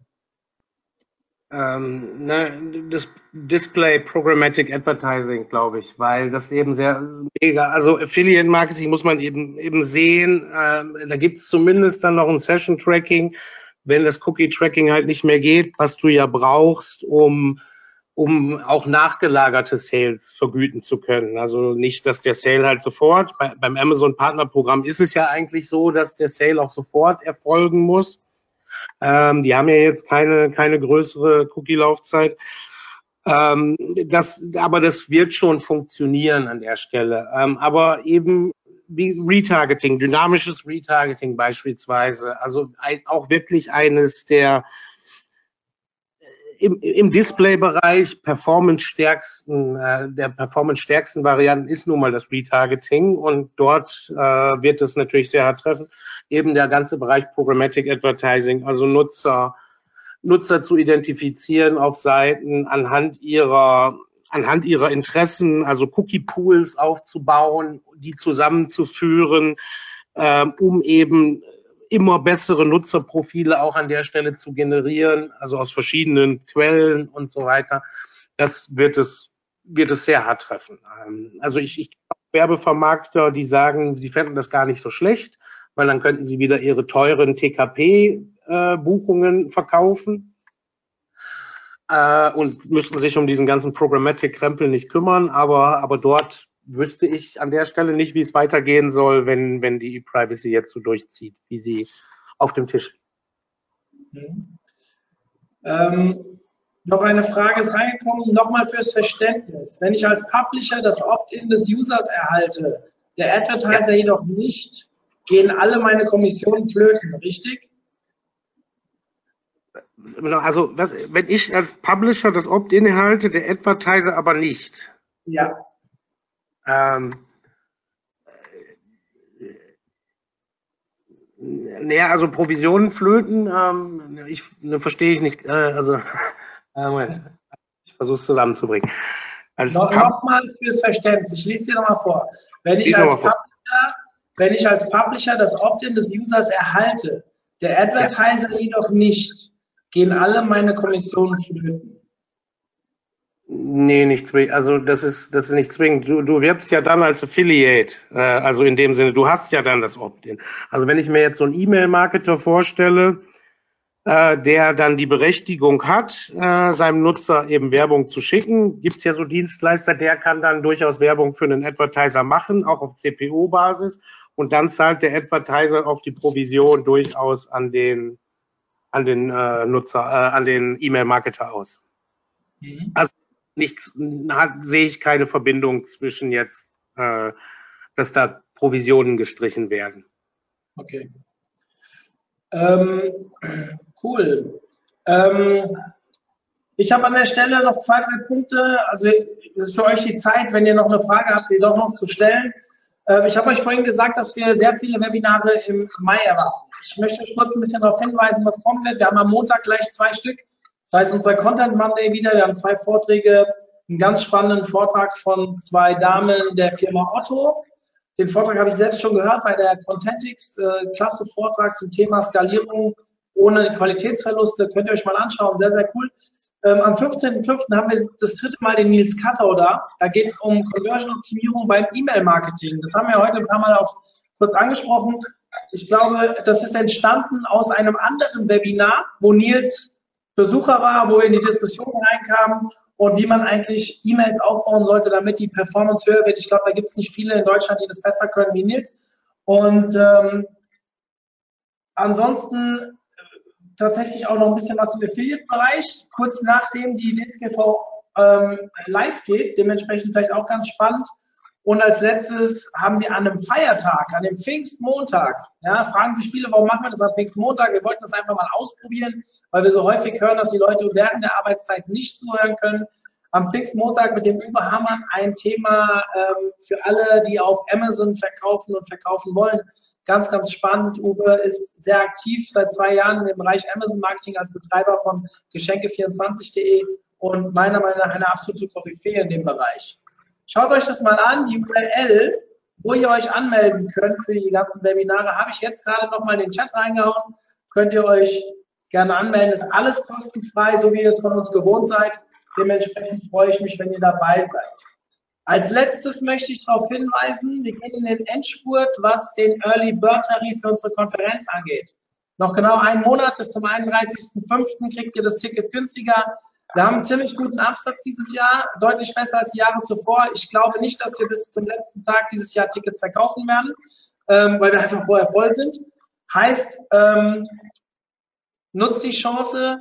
ähm, ne, das Display Programmatic Advertising, glaube ich, weil das eben sehr mega, also Affiliate Marketing muss man eben eben sehen. Ähm, da gibt es zumindest dann noch ein Session Tracking, wenn das Cookie Tracking halt nicht mehr geht, was du ja brauchst, um um auch nachgelagerte Sales vergüten zu können. Also nicht, dass der Sale halt sofort, bei, beim Amazon Partnerprogramm ist es ja eigentlich so, dass der Sale auch sofort erfolgen muss ähm, die haben ja jetzt keine, keine größere Cookie-Laufzeit. Ähm, das, aber das wird schon funktionieren an der Stelle. Ähm, aber eben Retargeting, dynamisches Retargeting beispielsweise, also auch wirklich eines der im, im Display-Bereich performance-stärksten, äh, der performance-stärksten Varianten ist nun mal das Retargeting und dort äh, wird es natürlich sehr hart treffen. Eben der ganze Bereich Programmatic Advertising, also Nutzer, Nutzer zu identifizieren auf Seiten anhand ihrer anhand ihrer Interessen, also Cookie-Pools aufzubauen, die zusammenzuführen, äh, um eben immer bessere Nutzerprofile auch an der Stelle zu generieren, also aus verschiedenen Quellen und so weiter. Das wird es, wird es sehr hart treffen. Ähm, also ich, ich Werbevermarkter, die sagen, sie fänden das gar nicht so schlecht, weil dann könnten sie wieder ihre teuren TKP-Buchungen äh, verkaufen äh, und müssten sich um diesen ganzen Programmatic-Krempel nicht kümmern. Aber, aber dort wüsste ich an der Stelle nicht, wie es weitergehen soll, wenn, wenn die E-Privacy jetzt so durchzieht, wie sie auf dem Tisch liegt. Mhm. Ähm, noch eine Frage ist reingekommen, nochmal fürs Verständnis. Wenn ich als Publisher das Opt-in des Users erhalte, der Advertiser ja. jedoch nicht, gehen alle meine Kommissionen flöten, richtig? Also, was, wenn ich als Publisher das Opt-in erhalte, der Advertiser aber nicht. Ja. Ähm, naja, also Provisionen flöten, ähm, ich ne, verstehe ich nicht. Äh, also, äh, Moment, ich versuche es zusammenzubringen. Als no, Nochmal fürs Verständnis, ich lese dir nochmal vor. Wenn ich, ich als Publisher, wenn ich als Publisher das Opt-in des Users erhalte, der Advertiser ja. jedoch nicht, gehen alle meine Kommissionen flöten. Nee, nicht zwingend. Also das ist, das ist nicht zwingend. Du, du wirbst ja dann als Affiliate. Äh, also in dem Sinne, du hast ja dann das Opt-in. Also wenn ich mir jetzt so einen E-Mail-Marketer vorstelle, äh, der dann die Berechtigung hat, äh, seinem Nutzer eben Werbung zu schicken, gibt's ja so Dienstleister, der kann dann durchaus Werbung für einen Advertiser machen, auch auf CPO-Basis. Und dann zahlt der Advertiser auch die Provision durchaus an den, an den äh, Nutzer, äh, an den E-Mail-Marketer aus. Mhm. Also nichts, sehe ich keine Verbindung zwischen jetzt, äh, dass da Provisionen gestrichen werden. Okay. Ähm, cool. Ähm, ich habe an der Stelle noch zwei, drei Punkte. Also das ist für euch die Zeit, wenn ihr noch eine Frage habt, die doch noch zu stellen. Ähm, ich habe euch vorhin gesagt, dass wir sehr viele Webinare im Mai erwarten. Ich möchte euch kurz ein bisschen darauf hinweisen, was wird. Wir haben am Montag gleich zwei Stück. Da ist unser Content Monday wieder. Wir haben zwei Vorträge, einen ganz spannenden Vortrag von zwei Damen der Firma Otto. Den Vortrag habe ich selbst schon gehört bei der Contentix. Äh, klasse Vortrag zum Thema Skalierung ohne Qualitätsverluste. Könnt ihr euch mal anschauen. Sehr, sehr cool. Ähm, am 15.05. haben wir das dritte Mal den Nils Kattau da. Da geht es um Conversion-Optimierung beim E-Mail-Marketing. Das haben wir heute ein paar Mal auf, kurz angesprochen. Ich glaube, das ist entstanden aus einem anderen Webinar, wo Nils Besucher war, wo wir in die Diskussion reinkamen und wie man eigentlich E-Mails aufbauen sollte, damit die Performance höher wird. Ich glaube, da gibt es nicht viele in Deutschland, die das besser können wie Nils. Und ähm, ansonsten tatsächlich auch noch ein bisschen was im Affiliate-Bereich, kurz nachdem die DSGV ähm, live geht, dementsprechend vielleicht auch ganz spannend. Und als letztes haben wir an einem Feiertag, an dem Pfingstmontag, ja, fragen sich viele, warum machen wir das am Pfingstmontag? Wir wollten das einfach mal ausprobieren, weil wir so häufig hören, dass die Leute während der Arbeitszeit nicht zuhören können. Am Pfingstmontag mit dem Uwe Hammann ein Thema ähm, für alle, die auf Amazon verkaufen und verkaufen wollen. Ganz, ganz spannend. Uwe ist sehr aktiv seit zwei Jahren im Bereich Amazon Marketing als Betreiber von Geschenke24.de und meiner Meinung nach eine absolute Koryphäe in dem Bereich. Schaut euch das mal an, die URL, wo ihr euch anmelden könnt für die ganzen Webinare, habe ich jetzt gerade nochmal in den Chat reingehauen. Könnt ihr euch gerne anmelden. Ist alles kostenfrei, so wie ihr es von uns gewohnt seid. Dementsprechend freue ich mich, wenn ihr dabei seid. Als letztes möchte ich darauf hinweisen, wir gehen in den Endspurt, was den Early Bird Tarif für unsere Konferenz angeht. Noch genau einen Monat bis zum 31.05. kriegt ihr das Ticket günstiger. Wir haben einen ziemlich guten Absatz dieses Jahr, deutlich besser als die Jahre zuvor. Ich glaube nicht, dass wir bis zum letzten Tag dieses Jahr Tickets verkaufen werden, ähm, weil wir einfach vorher voll sind. Heißt, ähm, nutzt die Chance,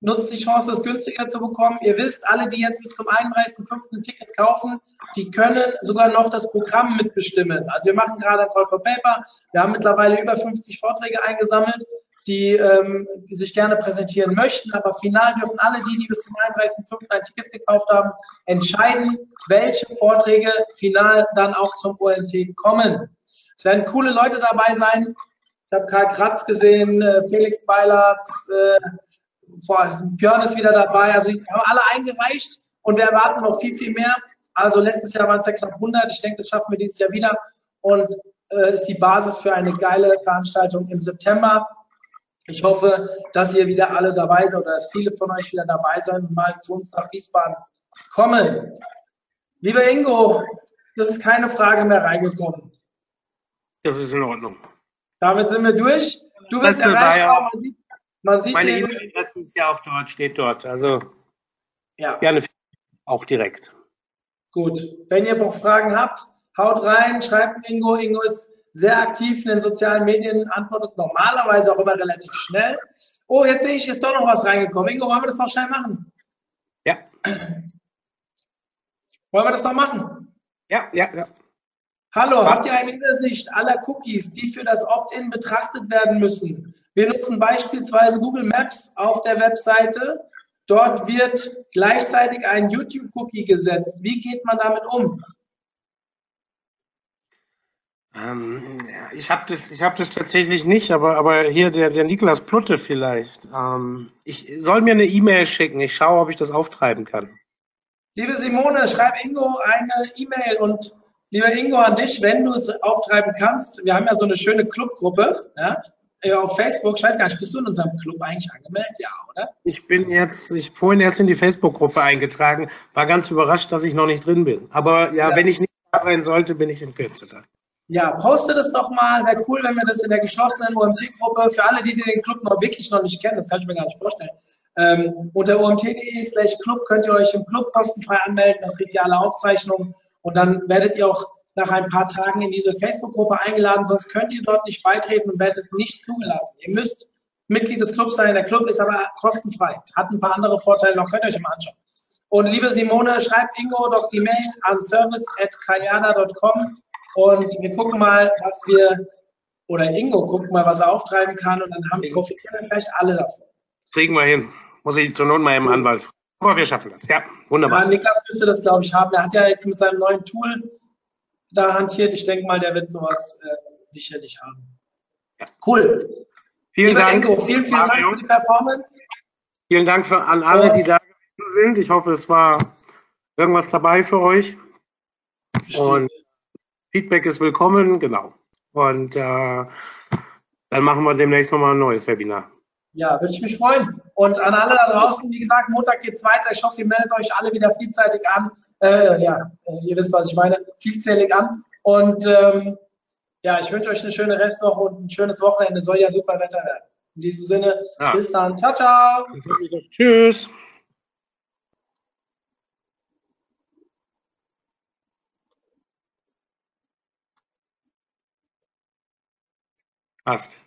nutzt die Chance, es günstiger zu bekommen. Ihr wisst, alle, die jetzt bis zum 31.05. ein Ticket kaufen, die können sogar noch das Programm mitbestimmen. Also wir machen gerade ein Call for Paper. Wir haben mittlerweile über 50 Vorträge eingesammelt die, ähm, sich gerne präsentieren möchten. Aber final dürfen alle die, die bis zum 31.05. ein Ticket gekauft haben, entscheiden, welche Vorträge final dann auch zum OMT kommen. Es werden coole Leute dabei sein. Ich habe Karl Kratz gesehen, äh, Felix Beilatz, äh, Björn ist wieder dabei. Also die haben alle eingereicht und wir erwarten noch viel, viel mehr. Also letztes Jahr waren es ja knapp 100. Ich denke, das schaffen wir dieses Jahr wieder und äh, ist die Basis für eine geile Veranstaltung im September. Ich hoffe, dass ihr wieder alle dabei seid oder viele von euch wieder dabei sein und mal zu uns nach Wiesbaden kommen. Lieber Ingo, das ist keine Frage mehr reingekommen. Das ist in Ordnung. Damit sind wir durch. Du bist Das erreichbar. ja- Man sieht, man sieht Meine E-Mail-Adresse ist ja auch dort, steht dort. Also ja, gerne auch direkt. gut. Wenn ihr noch Fragen habt, haut rein, schreibt Ingo. Ingo ist sehr aktiv in den sozialen Medien, antwortet normalerweise auch immer relativ schnell. Oh, jetzt sehe ich, ist doch noch was reingekommen. Ingo, wollen wir das noch schnell machen? Ja, Wollen wir das noch machen? ja, ja, ja. Hallo, habt ihr eine Übersicht aller Cookies, die für das Opt-in betrachtet werden müssen? Wir nutzen beispielsweise Google Maps auf der Webseite. Dort wird gleichzeitig ein YouTube-Cookie gesetzt. Wie geht man damit um? Ähm, ich habe das, ich hab das tatsächlich nicht, aber, aber hier der, der Niklas Plutte vielleicht. Ähm, ich soll mir eine E-Mail schicken. Ich schaue, ob ich das auftreiben kann. Liebe Simone, schreib Ingo eine E-Mail und lieber Ingo an dich, wenn du es auftreiben kannst. Wir haben ja so eine schöne Clubgruppe ja, äh, auf Facebook. Ich weiß gar nicht, bist du in unserem Club eigentlich angemeldet? Ja, oder? Ich bin jetzt, ich vorhin erst in die Facebook-Gruppe eingetragen, war ganz überrascht, dass ich noch nicht drin bin. Aber ja, Ja. wenn ich nicht da sein sollte, bin ich in Kürze da. Ja, poste das doch mal. Wäre cool, wenn wir das in der geschlossenen OMT-Gruppe, für alle, die den Club noch wirklich noch nicht kennen, das kann ich mir gar nicht vorstellen, ähm, unter omt.de slash Club könnt ihr euch im Club kostenfrei anmelden, dann kriegt ihr alle Aufzeichnungen und dann werdet ihr auch nach ein paar Tagen in diese Facebook-Gruppe eingeladen, sonst könnt ihr dort nicht beitreten und werdet nicht zugelassen. Ihr müsst Mitglied des Clubs sein. Der Club ist aber kostenfrei, hat ein paar andere Vorteile noch, könnt ihr euch mal anschauen. Und liebe Simone, schreibt Ingo doch die Mail an service.kayada.com und wir gucken mal, was wir, oder Ingo guckt mal, was er auftreiben kann und dann haben profitieren wir vielleicht alle davon. Kriegen wir hin. Muss ich zur Not mal im Anwalt fragen. Aber wir schaffen das. Ja, Ja, wunderbar. Niklas müsste das, glaube ich, haben. Er hat ja jetzt mit seinem neuen Tool da hantiert. Ich denke mal, der wird sowas äh, sicherlich haben. Cool. Vielen Lieber Dank. Ingo, vielen, vielen Dank für die Performance. Vielen Dank für, an alle, die da gewesen sind. Ich hoffe, es war irgendwas dabei für euch. Und Feedback ist willkommen, genau. Und äh, dann machen wir demnächst nochmal ein neues Webinar. Ja, würde ich mich freuen. Und an alle da draußen, wie gesagt, Montag geht's weiter. Ich hoffe, ihr meldet euch alle wieder vielzeitig an. Äh, ja, äh, ihr wisst, was ich meine. Vielzählig an. Und ähm, ja, ich wünsche euch eine schöne Restwoche und ein schönes Wochenende. Soll ja super Wetter werden. In diesem Sinne, Ja. bis dann. Ciao, ciao. Tschüss. Passt.